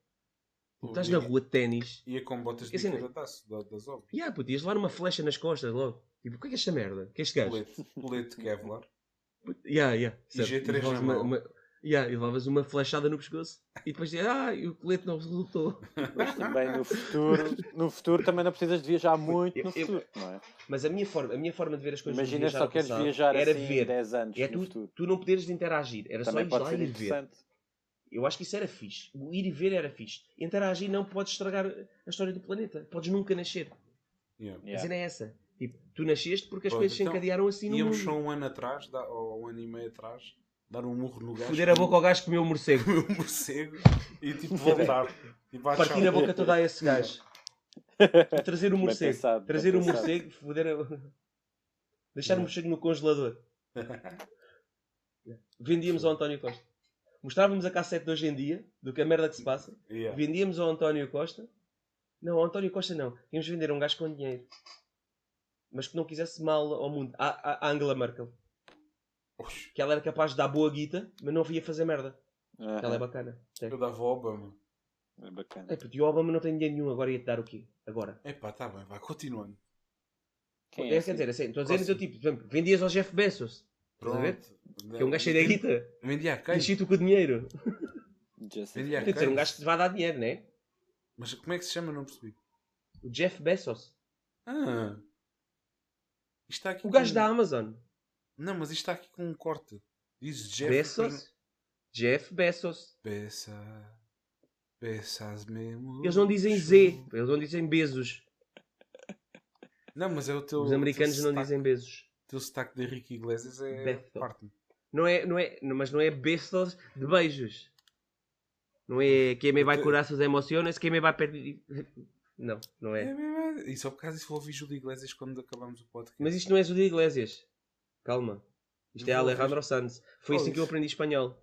Pô, Estás ia- na rua de ténis. Ia com botas de Assim, da taça, da- das obras. E puto, ias levar uma flecha nas costas logo. Tipo, o que é é esta merda? Que é este gajo? Colete, colete de Kevlar. Yeah, yeah, E certo. G3 levavas na uma, uma, yeah, e levavas uma flechada no pescoço e depois dizia, ah, e o colete não resultou. Mas também no futuro, no futuro também não precisas de viajar muito Eu- no eu- futuro, não é? Mas a minha forma, a minha forma de ver as coisas Imagina só queres passado viajar era assim ver. 10 anos É tu, futuro. tu não poderes interagir, era Também só ir lá e ir ver. Eu acho que isso era fixe. O ir e ver era fixe. Interagir não podes estragar a história do planeta. Podes nunca nascer. Yeah. A cena é essa. Tipo, tu nasceste porque as coisas se então, encadearam assim no Íamos mundo. só um ano atrás, ou um ano e meio atrás, dar um murro no gajo. Foder a boca ao gajo que comeu o morcego. comer um morcego e tipo voltar. Tipo, ah, Partir a boca toda a esse gajo. E trazer o morcego. pensado, trazer o morcego, foder a... Deixar o morcego no congelador. Vendíamos ao António Costa. Mostrávamos a cassete de hoje em dia, do que a merda que se passa. Yeah. Vendíamos ao António Costa. Não, ao António Costa não. Íamos vender a um gajo com dinheiro. Mas que não quisesse mal ao mundo. A, a- a Angela Merkel. Oxe, Que ela era capaz de dar boa guita, mas não via fazer merda. Aham. Ela é bacana. Eu dava ao Obama. É bacana. É, puto, e o Obama não tem dinheiro nenhum, agora ia-te dar o quê? Agora. Epá, tá bem, vai, continuando. Quem É, é quer assim? dizer, assim, estou a dizer no teu Próximo. tipo, por exemplo, vendias ao Jeff Bezos, Estás a ver? Pronto. que é um gajo cheio da guita, Vendia a quem? enchi-te com o dinheiro. Vendia a Tem de ser um quem? gajo que te vai dar dinheiro, né? Mas como é que se chama? Não percebi. O Jeff Bezos. Ah. Está aqui O gajo com- da Amazon. Não, mas isto está aqui com um corte. Diz Jeff. Bezos. Jeff Bezos. Peça. Peças mesmo. Eles não dizem Z, eles não dizem Bezos. Não, mas é o teu. Os americanos teu não dizem Bezos. O teu sotaque de Henrique Iglesias é. Beto. Parte-me. Não é, não é, mas não é Bezos de beijos. Não é quem me vai curar suas emoções, quem me vai perder. Não, não É, é. É, é. E só por causa disso vou ouvir Júlio Iglesias quando acabamos o podcast. Mas isto não é Júlio Iglesias. Calma. Isto é Eu vou Alejandro Sanz. Foi Oh, assim que eu aprendi espanhol.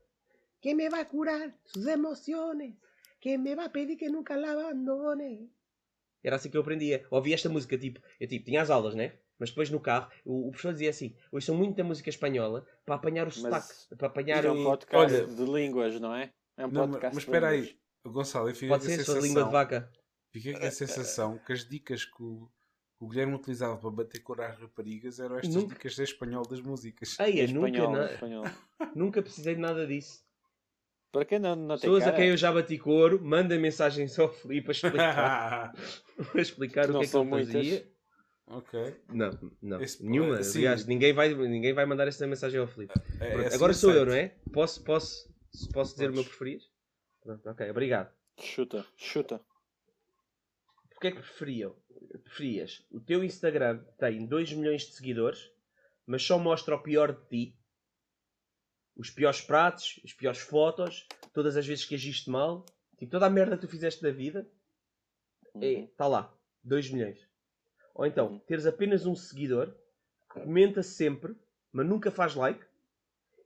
Quem me vai curar suas emoções? Quem me vai pedir que nunca la abandone? Era assim que eu aprendia. Ouvi esta música, tipo, eu tipo, tinha as aulas, né? Mas depois no carro, o, o professor dizia assim: hoje são muita música espanhola para apanhar o sotaque, para apanhar é um podcast Olha- de línguas, não é? É um Não, mas- podcast mas de espera aí, Gonçalo, eu fiquei Pode a ser, sua sensação, língua de vaca. Fiquei com a sensação que as dicas que o, que o Guilherme utilizava para bater cor às raparigas eram estas Nunca- dicas de espanhol das músicas. Eu nunca, espanhol, em na- espanhol. nunca precisei de nada disso. Para quem não, não tem Pessoas a quem eu já bati couro, mandem mensagens ao Filipe para explicar, para explicar o que é que são ele muitas. fazia. ok. Não, não. Esse- Nenhuma. sim. Aliás, ninguém vai, ninguém vai mandar essa mensagem ao Filipe. É- é assim Agora sou eu, não é? Posso, posso, posso dizer o meu Podes. preferido? Pronto, ok, obrigado. Chuta, chuta. Porquê é que preferiam? Preferias? O teu Instagram tem 2 milhões de seguidores, mas só mostra o pior de ti. Os piores pratos, as piores fotos, todas as vezes que agiste mal, tipo toda a merda que tu fizeste da vida, Uhum. está lá. 2 milhões. Ou então, Uhum. teres apenas um seguidor que comenta sempre, mas nunca faz like,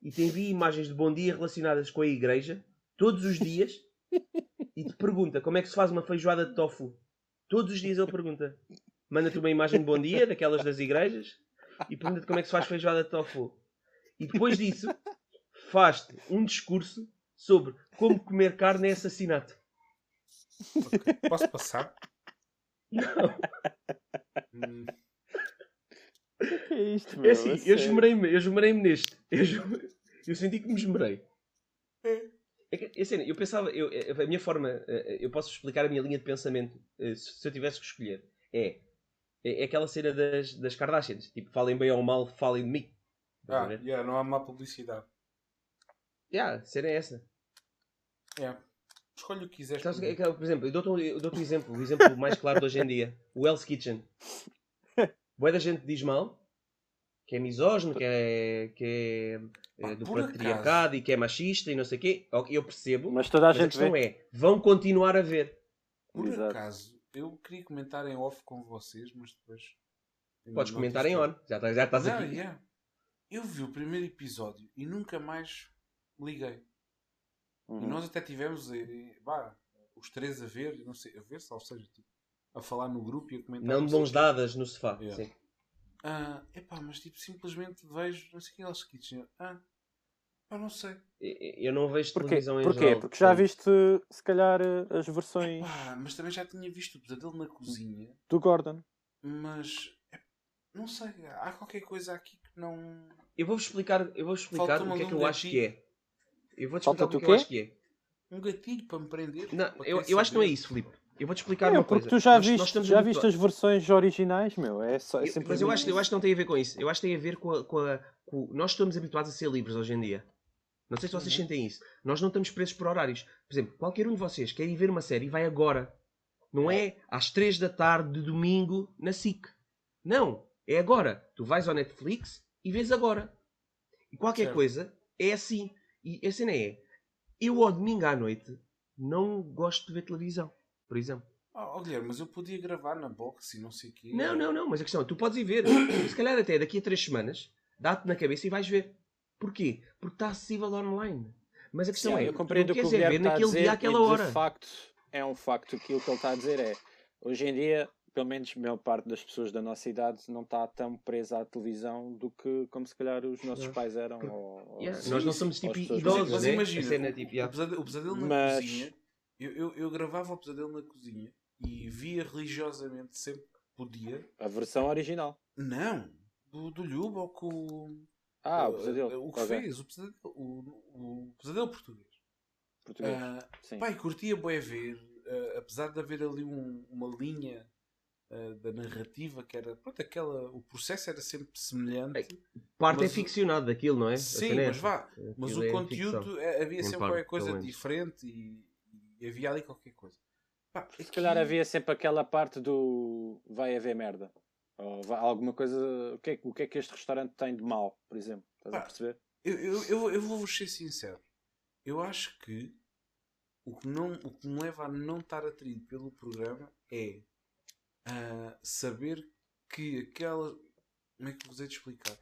e te envia imagens de bom dia relacionadas com a igreja, todos os dias, e te pergunta como é que se faz uma feijoada de tofu. Todos os dias ele pergunta. Manda-te uma imagem de bom dia, daquelas das igrejas, e pergunta-te como é que se faz feijoada de tofu. E depois disso, faz-te um discurso sobre como comer carne é assassinato. Ok. Posso passar? Não. Hum, O que é isto, meu? É assim, eu esmerei-me, eu esmerei-me neste. Eu, eu senti que me esmerei. É que, é assim, eu pensava, eu, a minha forma, eu posso explicar a minha linha de pensamento, se eu tivesse que escolher. É, é aquela cena das, das Kardashians. Tipo, falem bem ou mal, falem de mim. Ah, yeah, não há má publicidade. Yeah, a cena é essa. É. Escolhe o que quiseres. Sabes o por que é é, por exemplo, eu dou-te um, eu dou-te um exemplo, o exemplo mais claro de hoje em dia. O Hell's Kitchen. Boa da gente diz mal, que é misógino, que é, que é, eh, do por patriarcado e que é machista e não sei o quê. Eu percebo, Mas toda a mas a gente questão vê. é, vão continuar a ver. Por Exato. acaso, eu queria comentar em off com vocês, mas depois. Podes comentar em on, já, estás- já estás Não, aqui. yeah. Eu vi o primeiro episódio e nunca mais liguei. E Uhum. nós até tivemos eh, vá, os três a ver, não sei, a ver, ou seja, tipo, a falar no grupo e a comentar. Não de mãos dadas no sofá. Yeah. Sim. Ah, epá, mas tipo, simplesmente vejo, não sei o que eles Kitchen. Ah, pá, não sei. Eu eu não vejo Porquê? televisão em Porquê? geral. Porque já portanto, viste, se calhar, eh, as versões Pá, mas também já tinha visto o pesadelo na cozinha, do Gordon. mas é, não sei, há qualquer coisa aqui que não. Eu vou-vos explicar, eu vou explicar o que é que eu acho que é. Eu vou-te explicar o Falta-te que, o é eu quê? acho que é. Um gatilho para me prender. Não, eu, eu acho que não é isso, Filipe. Eu vou-te explicar É, uma porque coisa. tu já Nós- nós viste, estamos já viste as versões originais, meu. É só, é Eu- mas eu acho, eu acho que não tem a ver com isso. Eu acho que tem a ver com a. Com a- com- Nós estamos habituados a ser livres hoje em dia. Não sei se vocês Uhum. sentem isso. Nós não estamos presos por horários. Por exemplo, qualquer um de vocês quer ir ver uma série e vai agora. Não é às 3 da tarde de domingo na SIC. Não. É agora. Tu vais ao Netflix e vês agora. E qualquer Certo. coisa é assim. E a cena é. Eu ao domingo à noite não gosto de ver televisão. Por exemplo. Oh, oh, Guilherme, mas eu podia gravar na box e não sei o quê. Não, não, não, mas a questão é, tu podes ir ver. Se calhar até daqui a três semanas, dá-te na cabeça e vais ver. Porquê? Porque está acessível online. Mas a questão Sim, é, eu tu compreendo não o que o queres é ver está a naquele dizer dia, àquela hora. de facto é um facto aquilo que ele está a dizer é hoje em dia pelo menos a maior parte das pessoas da nossa idade não está tão presa à televisão do que como se calhar os nossos Não. pais eram ou- ou- Yeah, Sim, nós não somos ou tipo idosos, mas né? imagina, A cena é o, tipo, o yeah. pesadelo, o pesadelo na Mas- cozinha, eu, eu, eu gravava o pesadelo na cozinha e via religiosamente sempre que podia. a versão original Não, do, do Lhubo ou com ah o o, pesadelo o que Ok. fez, o pesadelo, o, o pesadelo português. português sim Pai, curtia bué ver, ah, apesar de haver ali um- uma linha ah, da narrativa que era, pronto, aquela, o processo era sempre semelhante. Ei, Parte é ficcionado daquilo, não é? Sim, é mas vá, Aquilo mas o é conteúdo ficção. eh, havia Em sempre parte, qualquer coisa diferente e havia ali qualquer coisa. Pá, se aqui- calhar havia sempre aquela parte do vai haver merda ou vai, alguma coisa o que, é, o que é que este restaurante tem de mal por exemplo estás a Pá, perceber Eu, eu, eu, eu vou ser sincero. Eu acho que o que, não, o que me leva a não estar atraído pelo programa é ah, saber que aquela. Como é que eu vos hei de explicar?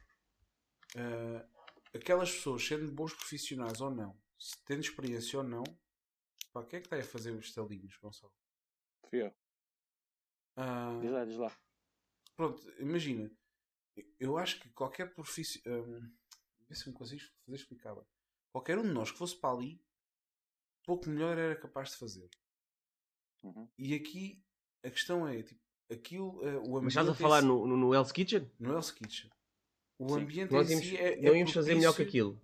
Ah, aquelas pessoas, sendo bons profissionais ou não, se tendo experiência ou não, pá, quem é que está a fazer os estalinhos, Gonçalo? Fui eu. Ah, diz lá diz lá Pronto, imagina. Eu acho que qualquer profissional. Um, vê se me consigo fazer explicar bem. Qualquer um de nós que fosse para ali, pouco melhor era capaz de fazer. Uhum. E aqui a questão é: tipo, aquilo. eh, o ambiente. Mas estás a falar si- no, no, no Hell's Kitchen? no Hell's Kitchen. O Sim. ambiente Nós em íamos, si é. é não íamos fazer melhor que aquilo.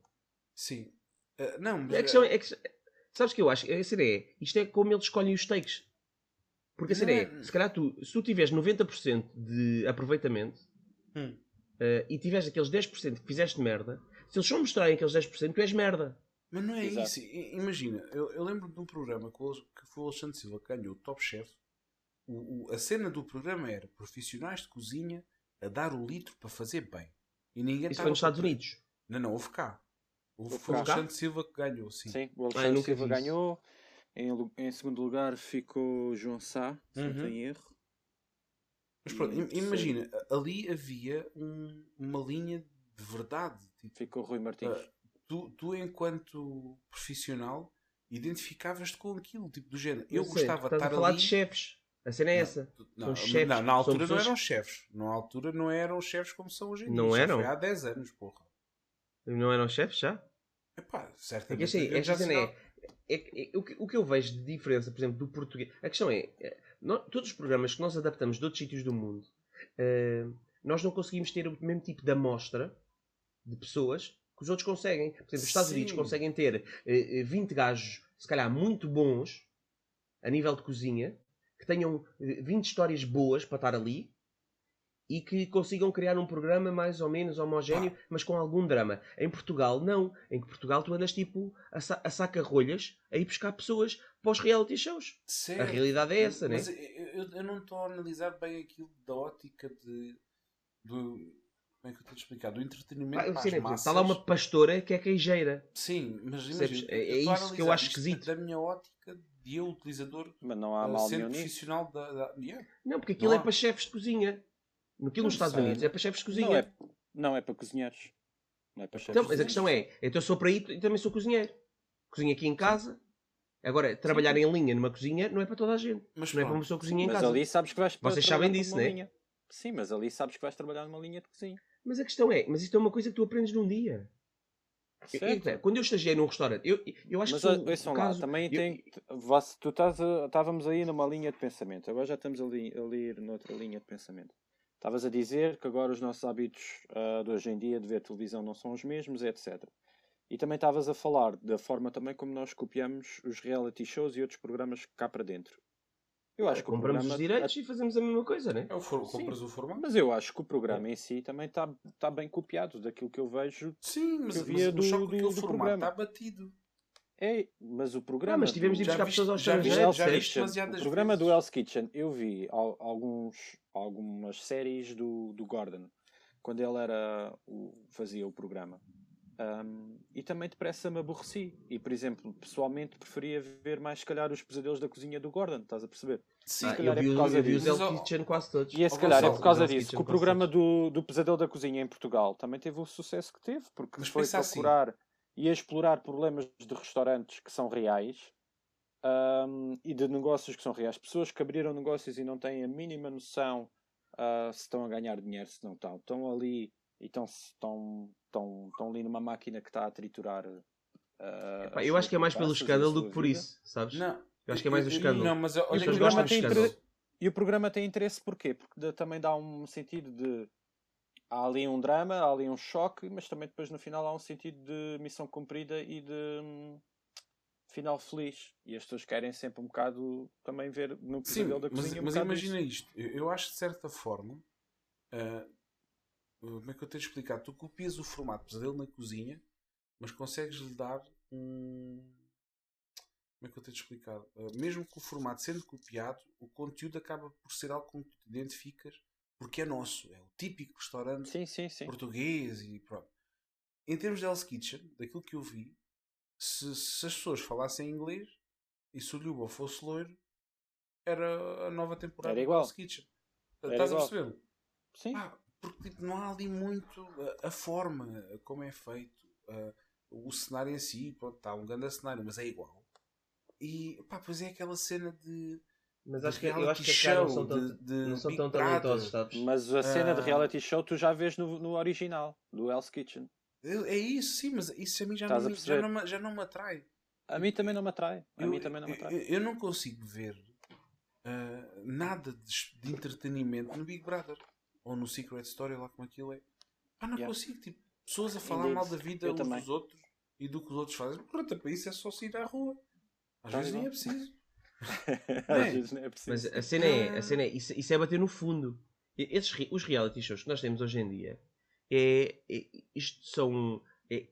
Sim. Eh, não, mas. A questão é, é que, sabes o que eu acho? A cena é, isto é como eles escolhem os takes. Porque a cena é, se calhar tu, se tu tiveres 90% de aproveitamento Hum. eh, e tiveres aqueles 10% que fizeste merda, se eles só mostrarem aqueles 10%, tu és merda. Mas não é Exato. isso. Imagina, eu, eu lembro de um programa que, que foi o Alexandre Silva que ganhou o Top Chef. O, o- a cena do programa era profissionais de cozinha a dar o litro para fazer bem. E ninguém Isso estava foi nos Estados Unidos. Não, não, houve cá. Houve foi o? Alexandre Silva que ganhou, sim. Sim, o eu Alexandre nunca Silva ganhou. Em, em segundo lugar ficou João Sá, se não Uhum. tenho erro. Mas pronto, Sim. imagina, ali havia um- uma linha de verdade. Tipo, Ficou Rui Martins. Ah, tu, tu, enquanto profissional, identificavas-te com aquilo, tipo do género. Eu Não sei, gostava de estar a falar ali. de chefes. A cena é Não, essa. tu- Não, chefes, não, na são altura não pessoas- eram chefes. Na altura não eram chefes como são hoje em dia. Não eram? Foi há 10 anos, porra. Não eram chefes já? Epá, É que certamente. assim, havia esta já cena sinal- é, é- é- o, que, o que eu vejo de diferença, por exemplo, do português. A questão é, é, nó- todos os programas que nós adaptamos de outros sítios do mundo, eh, nós não conseguimos ter o mesmo tipo de amostra de pessoas que os outros conseguem. Por exemplo, os Estados Sim. Unidos conseguem ter eh, eh, 20 gajos, se calhar muito bons, a nível de cozinha, que tenham eh, 20 histórias boas para estar ali. E que consigam criar um programa mais ou menos homogéneo, mas com algum drama. Em Portugal, não. Em Portugal tu andas tipo a, sa a saca-rolhas a ir buscar pessoas para os reality shows. Certo. A realidade é essa, né? Mas eu, eu- não estou a analisar bem aquilo da ótica de. Do, como é que eu estou a explicar? Do entretenimento. As né, massas. Está lá uma pastora que é queijeira. Sim, mas imagina, É- é isso que eu acho esquisito. Da minha ótica de eu, utilizador, Mas não há uh, mal sendo nenhum profissional da. da yeah. Não, porque aquilo Não é há. para chefes de cozinha. Aquilo nos Não Estados sei. Unidos é para chefes de cozinha. Não é, não é para cozinheiros. Não é para chefes. Então, mas a questão é, então eu sou para ir e também sou cozinheiro. Cozinho aqui em casa. Agora, trabalhar em linha numa cozinha não é para toda a gente. Mas Não é para uma pessoa que cozinha em Mas casa. ali sabes que vais Vocês trabalhar sabem disso, né? linha. Sim, mas ali sabes que vais trabalhar numa linha de cozinha. Mas a questão é, mas isto é uma coisa que tu aprendes num dia. Certo. eu- quando eu estagiei num restaurante, eu, eu acho Mas que sou, ouçam o lá, caso, também eu- tem. você- Tu estás a- estávamos aí numa linha de pensamento, agora já estamos ali a ler noutra linha de pensamento. Estavas a dizer que agora os nossos hábitos ah, de hoje em dia de ver televisão não são os mesmos, etc. E também estavas a falar da forma também como nós copiamos os reality shows e outros programas cá para dentro. Eu acho que o compramos programa, os direitos e fazemos a mesma coisa, né? É o for, compras o formato? Mas eu acho que o programa em si também está tá bem copiado daquilo que eu vejo. Sim, mas, eu mas via o do- choque do- aquele do formato programa. está batido. É, mas o programa. Ah, mas tivemos de ir do- Já buscar viste- pessoas ao estrangeiro, já viste demasiadas o programa do vezes. Hell's Kitchen, eu vi al- alguns, algumas séries do, do Gordon, quando ele era o, fazia o programa. Um, e também depressa me aborreci. E, por exemplo, pessoalmente preferia ver mais, se calhar, os pesadelos da cozinha do Gordon, estás a perceber? Sim, Ah, se calhar eu é vi, por causa eu vi os disso. Hell's Mas, ó, Kitchen quase todos. E é se calhar é por causa Hell's disso que o programa do, do Pesadelo da Cozinha em Portugal também teve o sucesso que teve, porque Mas foi pensa assim. E a explorar problemas de restaurantes que são reais ahm, e de negócios que são reais. Pessoas que abriram negócios e não têm a mínima noção ah, se estão a ganhar dinheiro, se não estão. Estão ali e estão, estão, estão, estão ali numa máquina que está a triturar. ah, Epá, eu acho que é mais pelo escândalo do que por vida. isso, sabes? Não, Eu acho que é mais o escândalo. Não, mas E olha o As que pessoas eu gostam programa tem escândalo. inter- E o programa tem interesse porquê? Porque também dá um sentido de. Há ali um drama, há ali um choque, mas também depois no final há um sentido de missão cumprida e de hum, final feliz. E as pessoas querem sempre um bocado também ver no pesadelo da mas, cozinha. um mas imagina isto. Eu, eu acho de certa forma. ah, como é que eu tenho de explicar? Tu copias o formato de pesadelo na cozinha, mas consegues lhe dar um. Como é que eu tenho de explicar? Ah, mesmo que o formato sendo copiado, o conteúdo acaba por ser algo com que tu te identificas porque é nosso. É o típico restaurante Sim, sim, sim. português e pronto. Em termos de Hell's Kitchen, daquilo que eu vi, se, se as pessoas falassem inglês e se o Luba fosse loiro, era a nova temporada Era igual. Hell's Kitchen. Era Estás a igual. perceber? Sim. Pá, porque tipo, não há ali muito a, a forma, como é feito, a- o cenário em si, pronto, está um grande cenário, mas é igual. E pá, pois é aquela cena de. Mas acho que, eu acho que cá não show, são tão, de- de não são Big tão Brother. talentosos, sabes? Mas a cena de Ah. reality show tu já vês no, no original, do Hell's Kitchen. É é isso, sim, mas isso a mim já, Estás não, a me- já, não, me- já não me atrai. A mim também não me atrai. A Eu, mim também não me atrai. eu- eu não consigo ver ah, nada de, de entretenimento no Big Brother ou no Secret Story, lá como aquilo é. Pá, não Yeah. consigo. Tipo, pessoas a falar Indeed. mal da vida Eu uns também. dos outros e do que os outros fazem. Pronto, para isso é só sair à rua. Às Tá vezes nem é preciso. Às vezes não é preciso. Mas a cena é, a cena é isso, isso é bater no fundo. Esses, os reality shows que nós temos hoje em dia é, é- isto são é,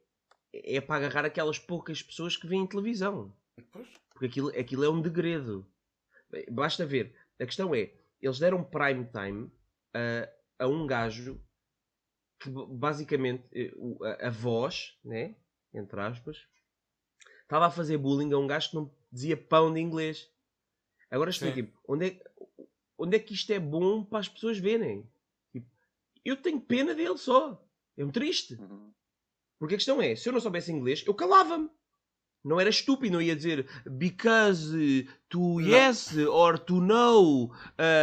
é para agarrar aquelas poucas pessoas que veem televisão. Pois. Porque aquilo, aquilo é um degredo. Basta ver. A questão é, eles deram prime time a, a um gajo que basicamente eh, a, a voz, né? Entre aspas, estava a fazer bullying a um gajo que não dizia pão de inglês. Agora expliquem-me, onde é, onde é que isto é bom para as pessoas verem? Tipo, eu tenho pena dele só. É um triste. Uhum. Porque a questão é, se eu não soubesse inglês, eu calava-me. Não era estúpido, não ia dizer because to yes or to no.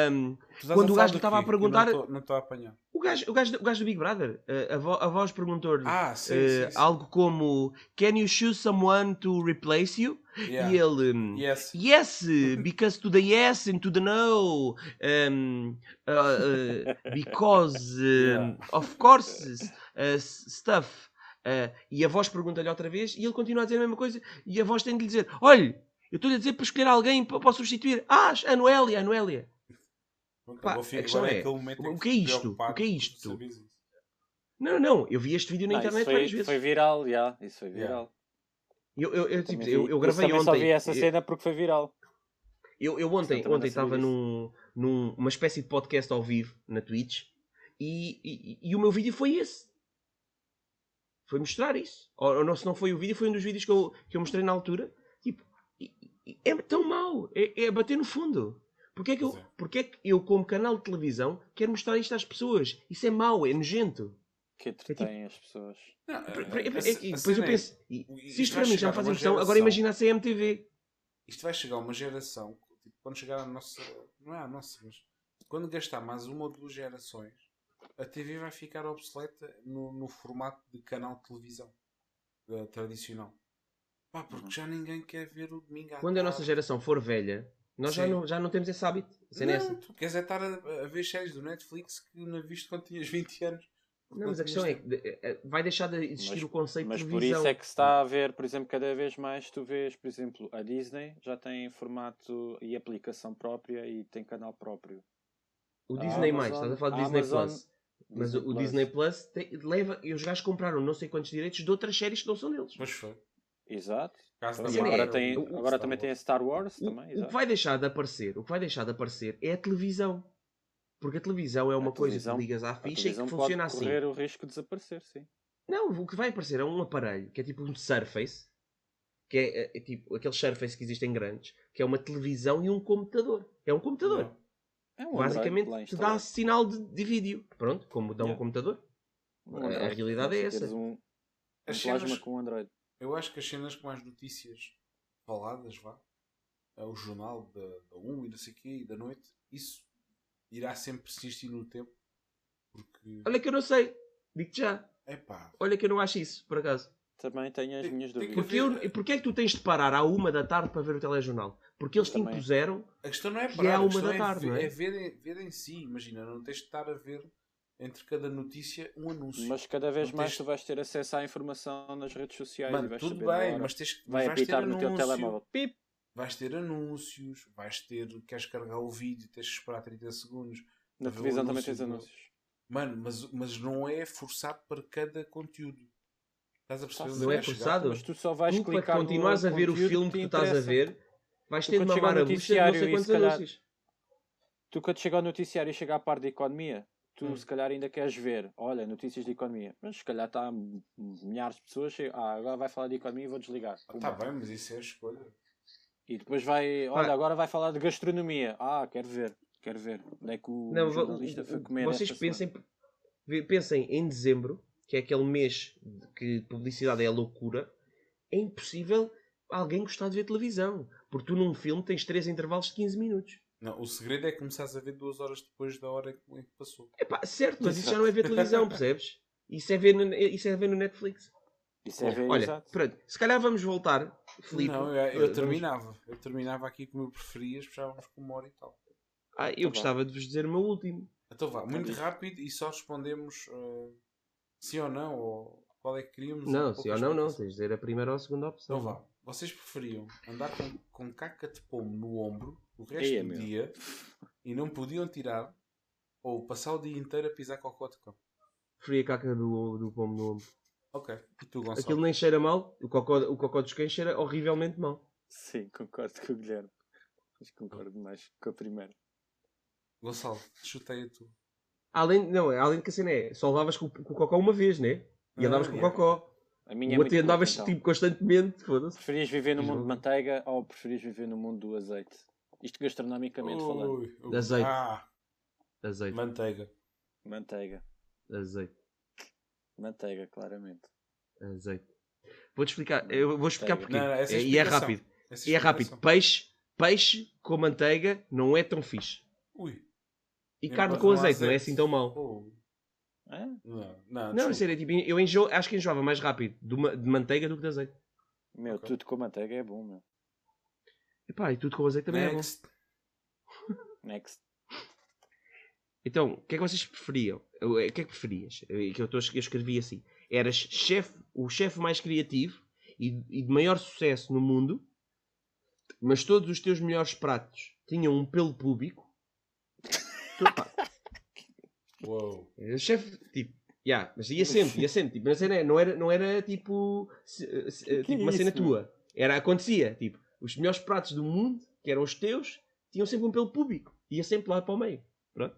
Um, Quando o gajo estava a? Eu perguntar- Não estou- não a apanhar. o, gajo, o, gajo, o gajo do Big Brother, a, vo- a voz perguntou-lhe Ah, sim, uh, sim, sim. algo como Can you choose someone to replace you? Yeah. E ele um, Yes. Yes, because to the yes and to the no, um, uh, uh, because Yeah. of course uh, stuff. Uh, e a voz pergunta-lhe outra vez e ele continua a dizer a mesma coisa. E a voz tem de lhe dizer: Olha, eu estou-lhe a dizer para escolher alguém para, para substituir. Ah, a Noélia, a Noélia. Pá, a questão é, momento em o que é isto? O que é isto? Não, não, eu vi este vídeo na Não, internet foi, várias vezes. foi viral, já. Isso foi Yeah. viral. Eu, eu, eu, tipo, eu, eu gravei também só ontem. vi essa eu- cena porque foi viral. Eu, eu ontem, ontem estava num, num- uma espécie de podcast ao vivo na Twitch e, e, e o meu vídeo foi esse. Foi mostrar isso. Ou, ou não, se não foi o vídeo, foi um dos vídeos que eu, que eu mostrei na altura. Tipo, é tão mau. É, é bater no fundo. Porquê é, que eu, é. porquê é que eu, como canal de televisão, quero mostrar isto às pessoas? Isso é mau, é nojento. Que entretém as pessoas. Não, a- é- é- depois eu é- penso, se isto para mim já me faz impressão, agora imagina a CMTV. Isto vai chegar a uma geração, tipo, quando chegar a nossa. Não é a nossa, mas. Quando gastar mais uma ou duas gerações, a TV vai ficar obsoleta no, no formato de canal de televisão eh, tradicional. Pá, porque Uhum. já ninguém quer ver o domingo à Quando a nossa geração for velha, nós já Sim. não, já não temos esse hábito. Não, essa. tu queres é estar a, a ver séries do Netflix que não viste quando tinhas 20 anos. Não, mas a questão é que de- é- vai deixar de existir Mas- o conceito Mas de por televisão. isso é que se está a ver, por exemplo, cada vez mais tu vês, por exemplo, a Disney já tem formato e aplicação própria e tem canal próprio. O a Disney mais, estás a falar a Disney Amazon- Plus. Mas Disney o, Plus. Disney Plus tem- leva. E os gajos compraram não sei quantos direitos de outras séries que não são deles. Mas foi. Exato. E cena agora, é, tem, agora também Wars. tem a Star Wars O, também, o que vai deixar de aparecer, o que vai deixar de aparecer é a televisão. Porque a televisão é uma coisa televisão- que ligas à A ficha e que funciona pode assim. correr o risco de desaparecer, sim. Não, o que vai aparecer é um aparelho que é tipo um Surface, que é, é tipo aqueles Surface que existem grandes, que é uma televisão e um computador. É um computador. Não. É um Basicamente te dá sinal de, de vídeo. Pronto, como dá um Yeah. computador. Um a realidade é essa. Um, um As plasma cenas- com Android. Eu acho que as cenas com mais notícias faladas, vá, é o jornal da, da 1 e não sei o quê, e da noite, isso irá sempre persistir no tempo. Porque. Olha que eu não sei. Digo-te já. Epá, Olha que eu não acho isso, por acaso. Também tenho as Tem- minhas dúvidas. Porque, eu, porque é que tu tens de parar à uma da tarde para ver o telejornal? Porque eles te Também. impuseram. a questão não é Que é parar, à a uma da é, tarde, ver, é? é ver, em- ver em si. Imagina, não tens de estar a ver entre cada notícia um anúncio. Mas cada vez Não mais tens- tu vais ter acesso à informação nas redes sociais e Mano, vais tudo bem, mas tens que vai vais ter apitar no teu telemóvel. Pip! Vais ter anúncios, vais ter. Queres carregar o vídeo, tens que esperar 30 segundos. Na televisão também tens anúncios. Mano, mas, mas não é forçado para cada conteúdo. Estás a perceber? Não é forçado? Mas tu só vais tu, para clicar no continuares a ver o filme que tu te estás a ver, vais Tu ter de mamar ao a bucha de não noticiário sei e quantos se calhar- anúncios. Tu quando chega ao noticiário e chega à parte da economia, tu Hum. se calhar ainda queres ver, olha, notícias de economia. Mas se calhar está milhares de pessoas, chega, ah, agora vai falar de economia e vou desligar. Ah, tá bem, mas isso é a escolha. E depois vai, olha, Ah. agora vai falar de gastronomia. Ah, quero ver, quero ver. Onde é que o Não, jornalista foi comer vocês pensem, pensem em dezembro, que é aquele mês de que publicidade é a loucura, é impossível alguém gostar de ver televisão. Porque tu num filme tens três intervalos de 15 minutos. Não, o segredo é começares a ver duas horas depois da hora em que passou. Epá, certo, mas isso já não é ver televisão, percebes? Isso é ver no, isso é ver no Netflix. Isso é ver, Olha, exato. pronto, se calhar vamos voltar, Filipe. não, eu, eu Vamos- terminava. Eu terminava aqui como eu preferias, puxávamos com uma hora e tal. Ah, eu Tá gostava de vos dizer o meu último. Então vá, muito rápido e só respondemos uh, sim ou não, ou qual é que queríamos. Não, se ou não, não. poucas. Tens de dizer a primeira ou a segunda opção. Então vá, vocês preferiam andar com, com caca de pomo no ombro o resto Eia, do meu. dia e não podiam tirar, ou passar o dia inteiro a pisar cocó de cão? Preferi a caca do, do pombo no ombro. Ok, e tu, Gonçalo? Aquilo nem cheira mal, o cocó, o cocó dos cães cheira horrivelmente mal. Sim, concordo com o Guilherme. Mas concordo mais com a primeira. Gonçalo, chuteia tu. Além, não, além de que a cena é, só lavas com, com o cocó uma vez, né? E Ah, andavas com o yeah. cocó. A minha é o muito outro curta, andavas então. tipo constantemente, foda-se. Preferias viver no mundo de manteiga ou preferias viver no mundo do azeite? Isto gastronomicamente falando. Ui, ui. Azeite. Ah, Azeite. manteiga. Manteiga. Azeite. Manteiga, claramente. Azeite. Vou-te explicar. Eu vou explicar Manteiga. porquê. Não, é É- e é rápido. E é rápido. Peixe, peixe com manteiga não é tão fixe. Ui. E Nem carne com com azeite não é azeite. assim tão mau. Oh, É? não, não, Não, desculpa. sério, tipo, eu enjoo, acho que enjoava mais rápido de, de manteiga do que de azeite. Meu, Ok. tudo com manteiga é bom, meu. E pá, e tudo com azeite também é bom. Next. Next. Então, o que é que vocês preferiam? Eu- O que é que preferias? Eu, que eu, tô, eu escrevi assim. Eras chefe, o chefe mais criativo e, e de maior sucesso no mundo, mas todos os teus melhores pratos tinham um pelo público. Tu, pá, Uou. era chefe, tipo, yeah, mas ia sempre, ia sempre. Tipo, mas era, não, era, não era tipo, se- se- Que tipo é uma cena isso, meu? tua. Era, acontecia. Tipo, os melhores pratos do mundo, que eram os teus, tinham sempre um pelo público. Ia sempre lá para o meio.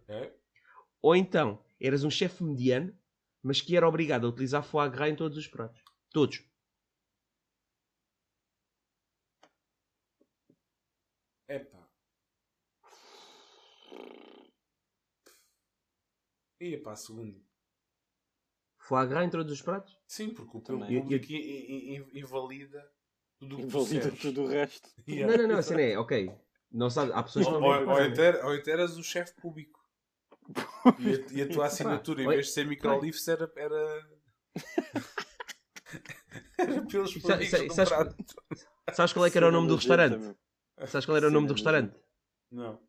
É? Ou então, eras um chefe mediano, mas que era obrigado a utilizar foie gras em todos os pratos. Todos. Epá. Ia para a segunda. Foie gras em todos os pratos? Sim, porque o Também. teu público i- i- i- invalida tudo o que tu Envolvido serves. tudo o resto. Yeah. Não, não, não, a cena é, ok. Não sabe, há pessoas que Ou, não ou, então, ou então eras o chefe público. E a, e a tua assinatura, em oi. vez de ser microlifes, era. Era, era pelos públicos isso- do sabes- prato. Sabes qual é que era o nome do restaurante? Sabes qual era o nome do restaurante? Não.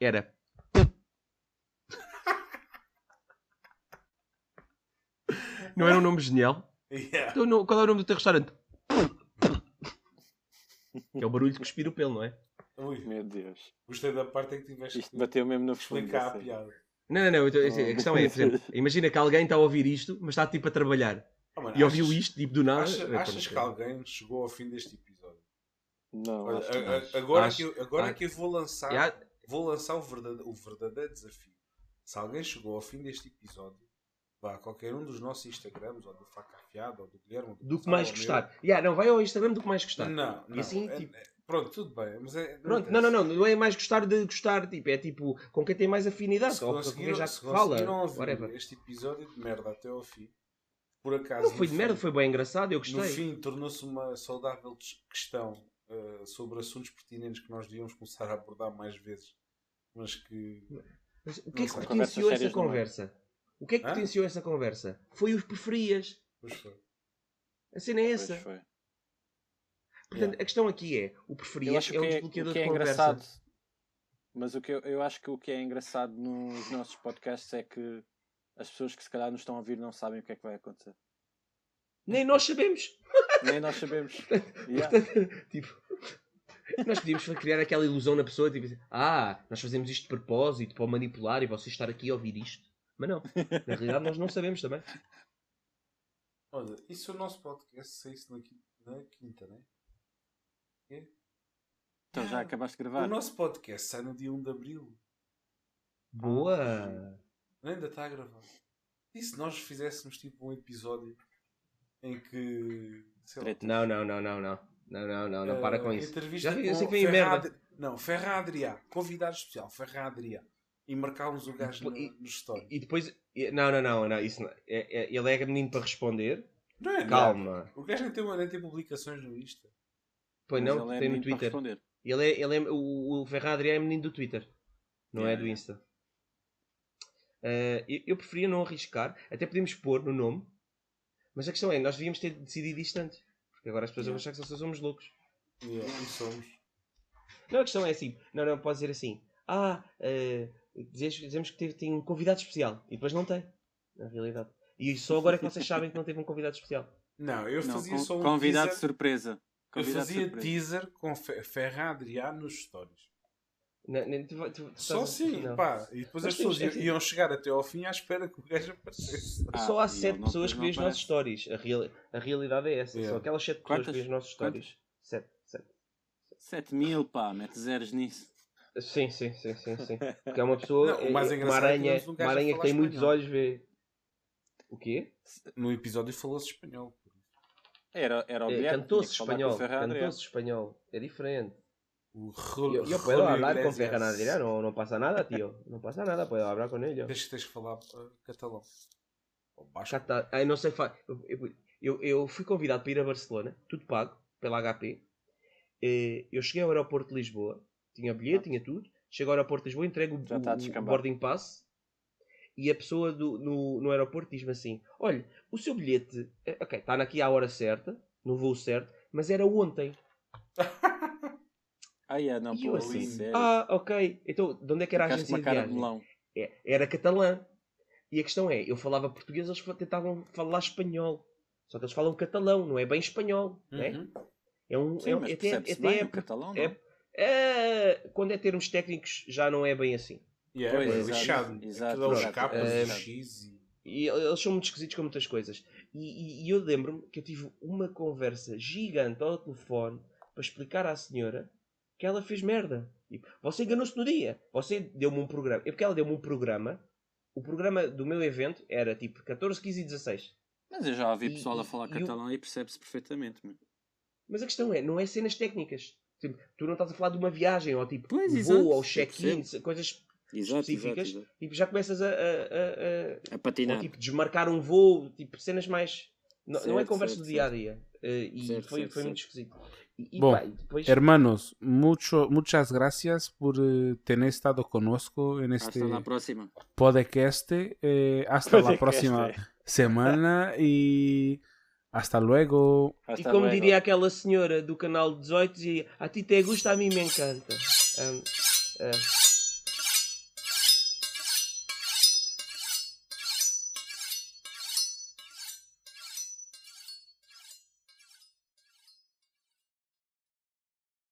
Era. Não era um nome genial? Yeah. Então, não- qual é o nome do teu restaurante? Que é o barulho de cuspir o pelo, não é? Ui, Meu Deus. gostei da parte em que tiveste Isto que bateu mesmo no fundo. explicar a assim. piada. Não, não, não. então, Oh, a questão é, por exemplo, imagina que alguém está a ouvir isto, mas está tipo a trabalhar. Oh, mano, E ouviu achas- isto, tipo, do nada. Achas, é, achas que alguém chegou ao fim deste episódio? Não, Olha, acho que a- não. a- agora Acho- que eu, agora acho- que eu vou lançar, vou lançar o verdadeiro, o verdadeiro desafio. Se alguém chegou ao fim deste episódio, vá a qualquer um dos nossos Instagrams, ou do Faca Afiado, ou do Guilherme, ou do, do que mais meu. gostar. Yeah, não, vai ao Instagram do que mais gostar. Não, não. E assim, é- tipo, é- pronto, tudo bem, mas é. Pronto, não, não, não, não é mais gostar de gostar, tipo, é tipo com quem tem mais afinidade, Se ou com quem conseguiram, já se fala, ouvir este episódio de merda até ao fim, por acaso. Não foi no de merda, foi bem engraçado, eu No gostei. fim, tornou-se uma saudável questão eh, sobre assuntos pertinentes que nós devíamos começar a abordar mais vezes, mas que. Mas o que é que Não potenciou essa não conversa? O que é que Hã? potenciou essa conversa? Foi os preferias. Pois foi. A cena é Pois essa. foi. Portanto, Yeah. a questão aqui é: o Eu preferias acho é que um é, desbloqueador o que é de conversa. engraçado. Mas o que eu, eu acho que o que é engraçado nos nossos podcasts é que as pessoas que se calhar nos estão a ouvir não sabem o que é que vai acontecer. Nem nós sabemos. Nem nós sabemos. Yeah. Portanto, tipo, nós podíamos criar aquela ilusão na pessoa, tipo assim, ah, nós fazemos isto de propósito para o manipular e você estar aqui a ouvir isto. Mas não, na realidade nós não sabemos também. Olha, e se o nosso podcast saísse na quinta, na quinta né? É? Então já Ah, acabaste de O gravar. nosso podcast sai no dia 1 de Abril. Boa! Ainda está a gravar. E se nós fizéssemos tipo um episódio em que. Sei lá. Não, não, não, não, não. Não, não, não, não, para com isso. Entrevista Já vi, eu sei que vem Ferra merda. Adri- Não, Ferra Adrià. Convidado especial, Ferra Adrià. E marcámos o gajo no, E- no story. E depois. Não, não, não, não isso não. É, é- ele é menino para responder. Não é nada. Calma. O gajo nem tem, nem tem publicações no Insta. Pois Mas não, ele é tem no Twitter. Ele é, ele é, o, o Ferrari é menino do Twitter, não é Yeah, do. Insta. Eh, eu, eu preferia não arriscar, até podíamos pôr no nome, mas a questão é, nós devíamos ter decidido isto antes, porque agora as pessoas vão achar que só somos loucos. Yeah, e somos. Não, a questão é assim, não, não, pode dizer assim, ah, eh, dizemos, dizemos que teve, tem um convidado especial, e depois não tem, na realidade. E só agora é que vocês sabem que não teve um convidado especial. Não, eu Não, fazia só um convidado teaser. surpresa. Eu Convidado de fazia surpresa. teaser com Fe- Ferra Adrià nos stories. Não, nem- tu- tu- tu Só assim, não. pá. E depois Mas as pessoas temos- iam, chegar até ao fim à espera que o gajo aparecesse. Ah, Só há e sete ele não- pessoas que não vêem os nossos stories. A, real, a realidade é essa. Yeah. Só aquelas sete pessoas Quantas? que vêem os nossos stories. Sete, sete. 7 mil, pá, mete zeros nisso. Sim, sim, sim, sim, sim. Porque é uma pessoa, Não, o é- mais é- uma engraçado é que aranha, um uma aranha que falar tem muitos espanhol. olhos vê. O quê? No episódio falou-se espanhol. Era, era o É. Cantou-se falar com espanhol. Cantou-se espanhol. É diferente. O Yo, yo puedo hablar con Ferran no, no pasa nada, tío. No pasa nada, puedo hablar con ellos. Tens, tens que falar uh, catalão. Ou basco. Cata... Ai, não sei. Fa... Eu, eu, eu fui convidado para ir a Barcelona, tudo pago, pela HP. Eh, Eu cheguei ao aeroporto de Lisboa, tinha bilhete, tinha tudo. Chego ao aeroporto de Lisboa, entrego o, a o boarding pass e a pessoa do, no, no aeroporto diz-me assim: Olha, o seu bilhete, eh, ok, está aqui à hora certa, no voo certo, mas era ontem. Ah, é, não, E eu assim, sério. ah, ok, então de onde é que era a Ficaste agência uma de cara de viagem? melão. É, era catalã. E a questão é, eu falava português, eles tentavam falar espanhol. Só que eles falam catalão, não é bem espanhol. né? Uhum. É um, Sim, é, um- mas até, percebe-se até bem é, o catalão, é- é- quando é termos técnicos já não é bem assim. Yeah, Pois, é exato, lixado. exato, Aquilo é os capas, Eh, os X e... E eles são muito esquisitos com muitas coisas. E, e- e eu lembro-me que eu tive uma conversa gigante ao telefone para explicar à senhora que ela fez merda. Tipo, você enganou-se no dia. Você deu-me um programa. É porque ela deu-me um programa. O programa do meu evento era tipo 14, 15 e 16. Mas eu já ouvi E- pessoal a e- falar e o- catalão e percebe-se perfeitamente. meu. Mas a questão é, não é cenas técnicas. Tipo, tu não estás a falar de uma viagem ou tipo Pois, voo exato, ou check-in, coisas Exato, específicas. exato, exato. Tipo, já começas a, a- a- a- A patinar. ou tipo desmarcar um voo, tipo cenas mais. Não, não é Certo, conversa certo, do dia a dia. Eh, e Certo, foi, certo, foi muito certo. esquisito. E, Bom, pá, depois. Hermanos, mucho, muchas gracias por eh, tener estado conosco en este Hasta la próxima. podcast. Eh, hasta la Podcast, próxima eh. semana y hasta luego. E Hasta como luego. diria aquela senhora do canal 18, dizia: A ti te gusta, a mim me encanta. Ah, ah,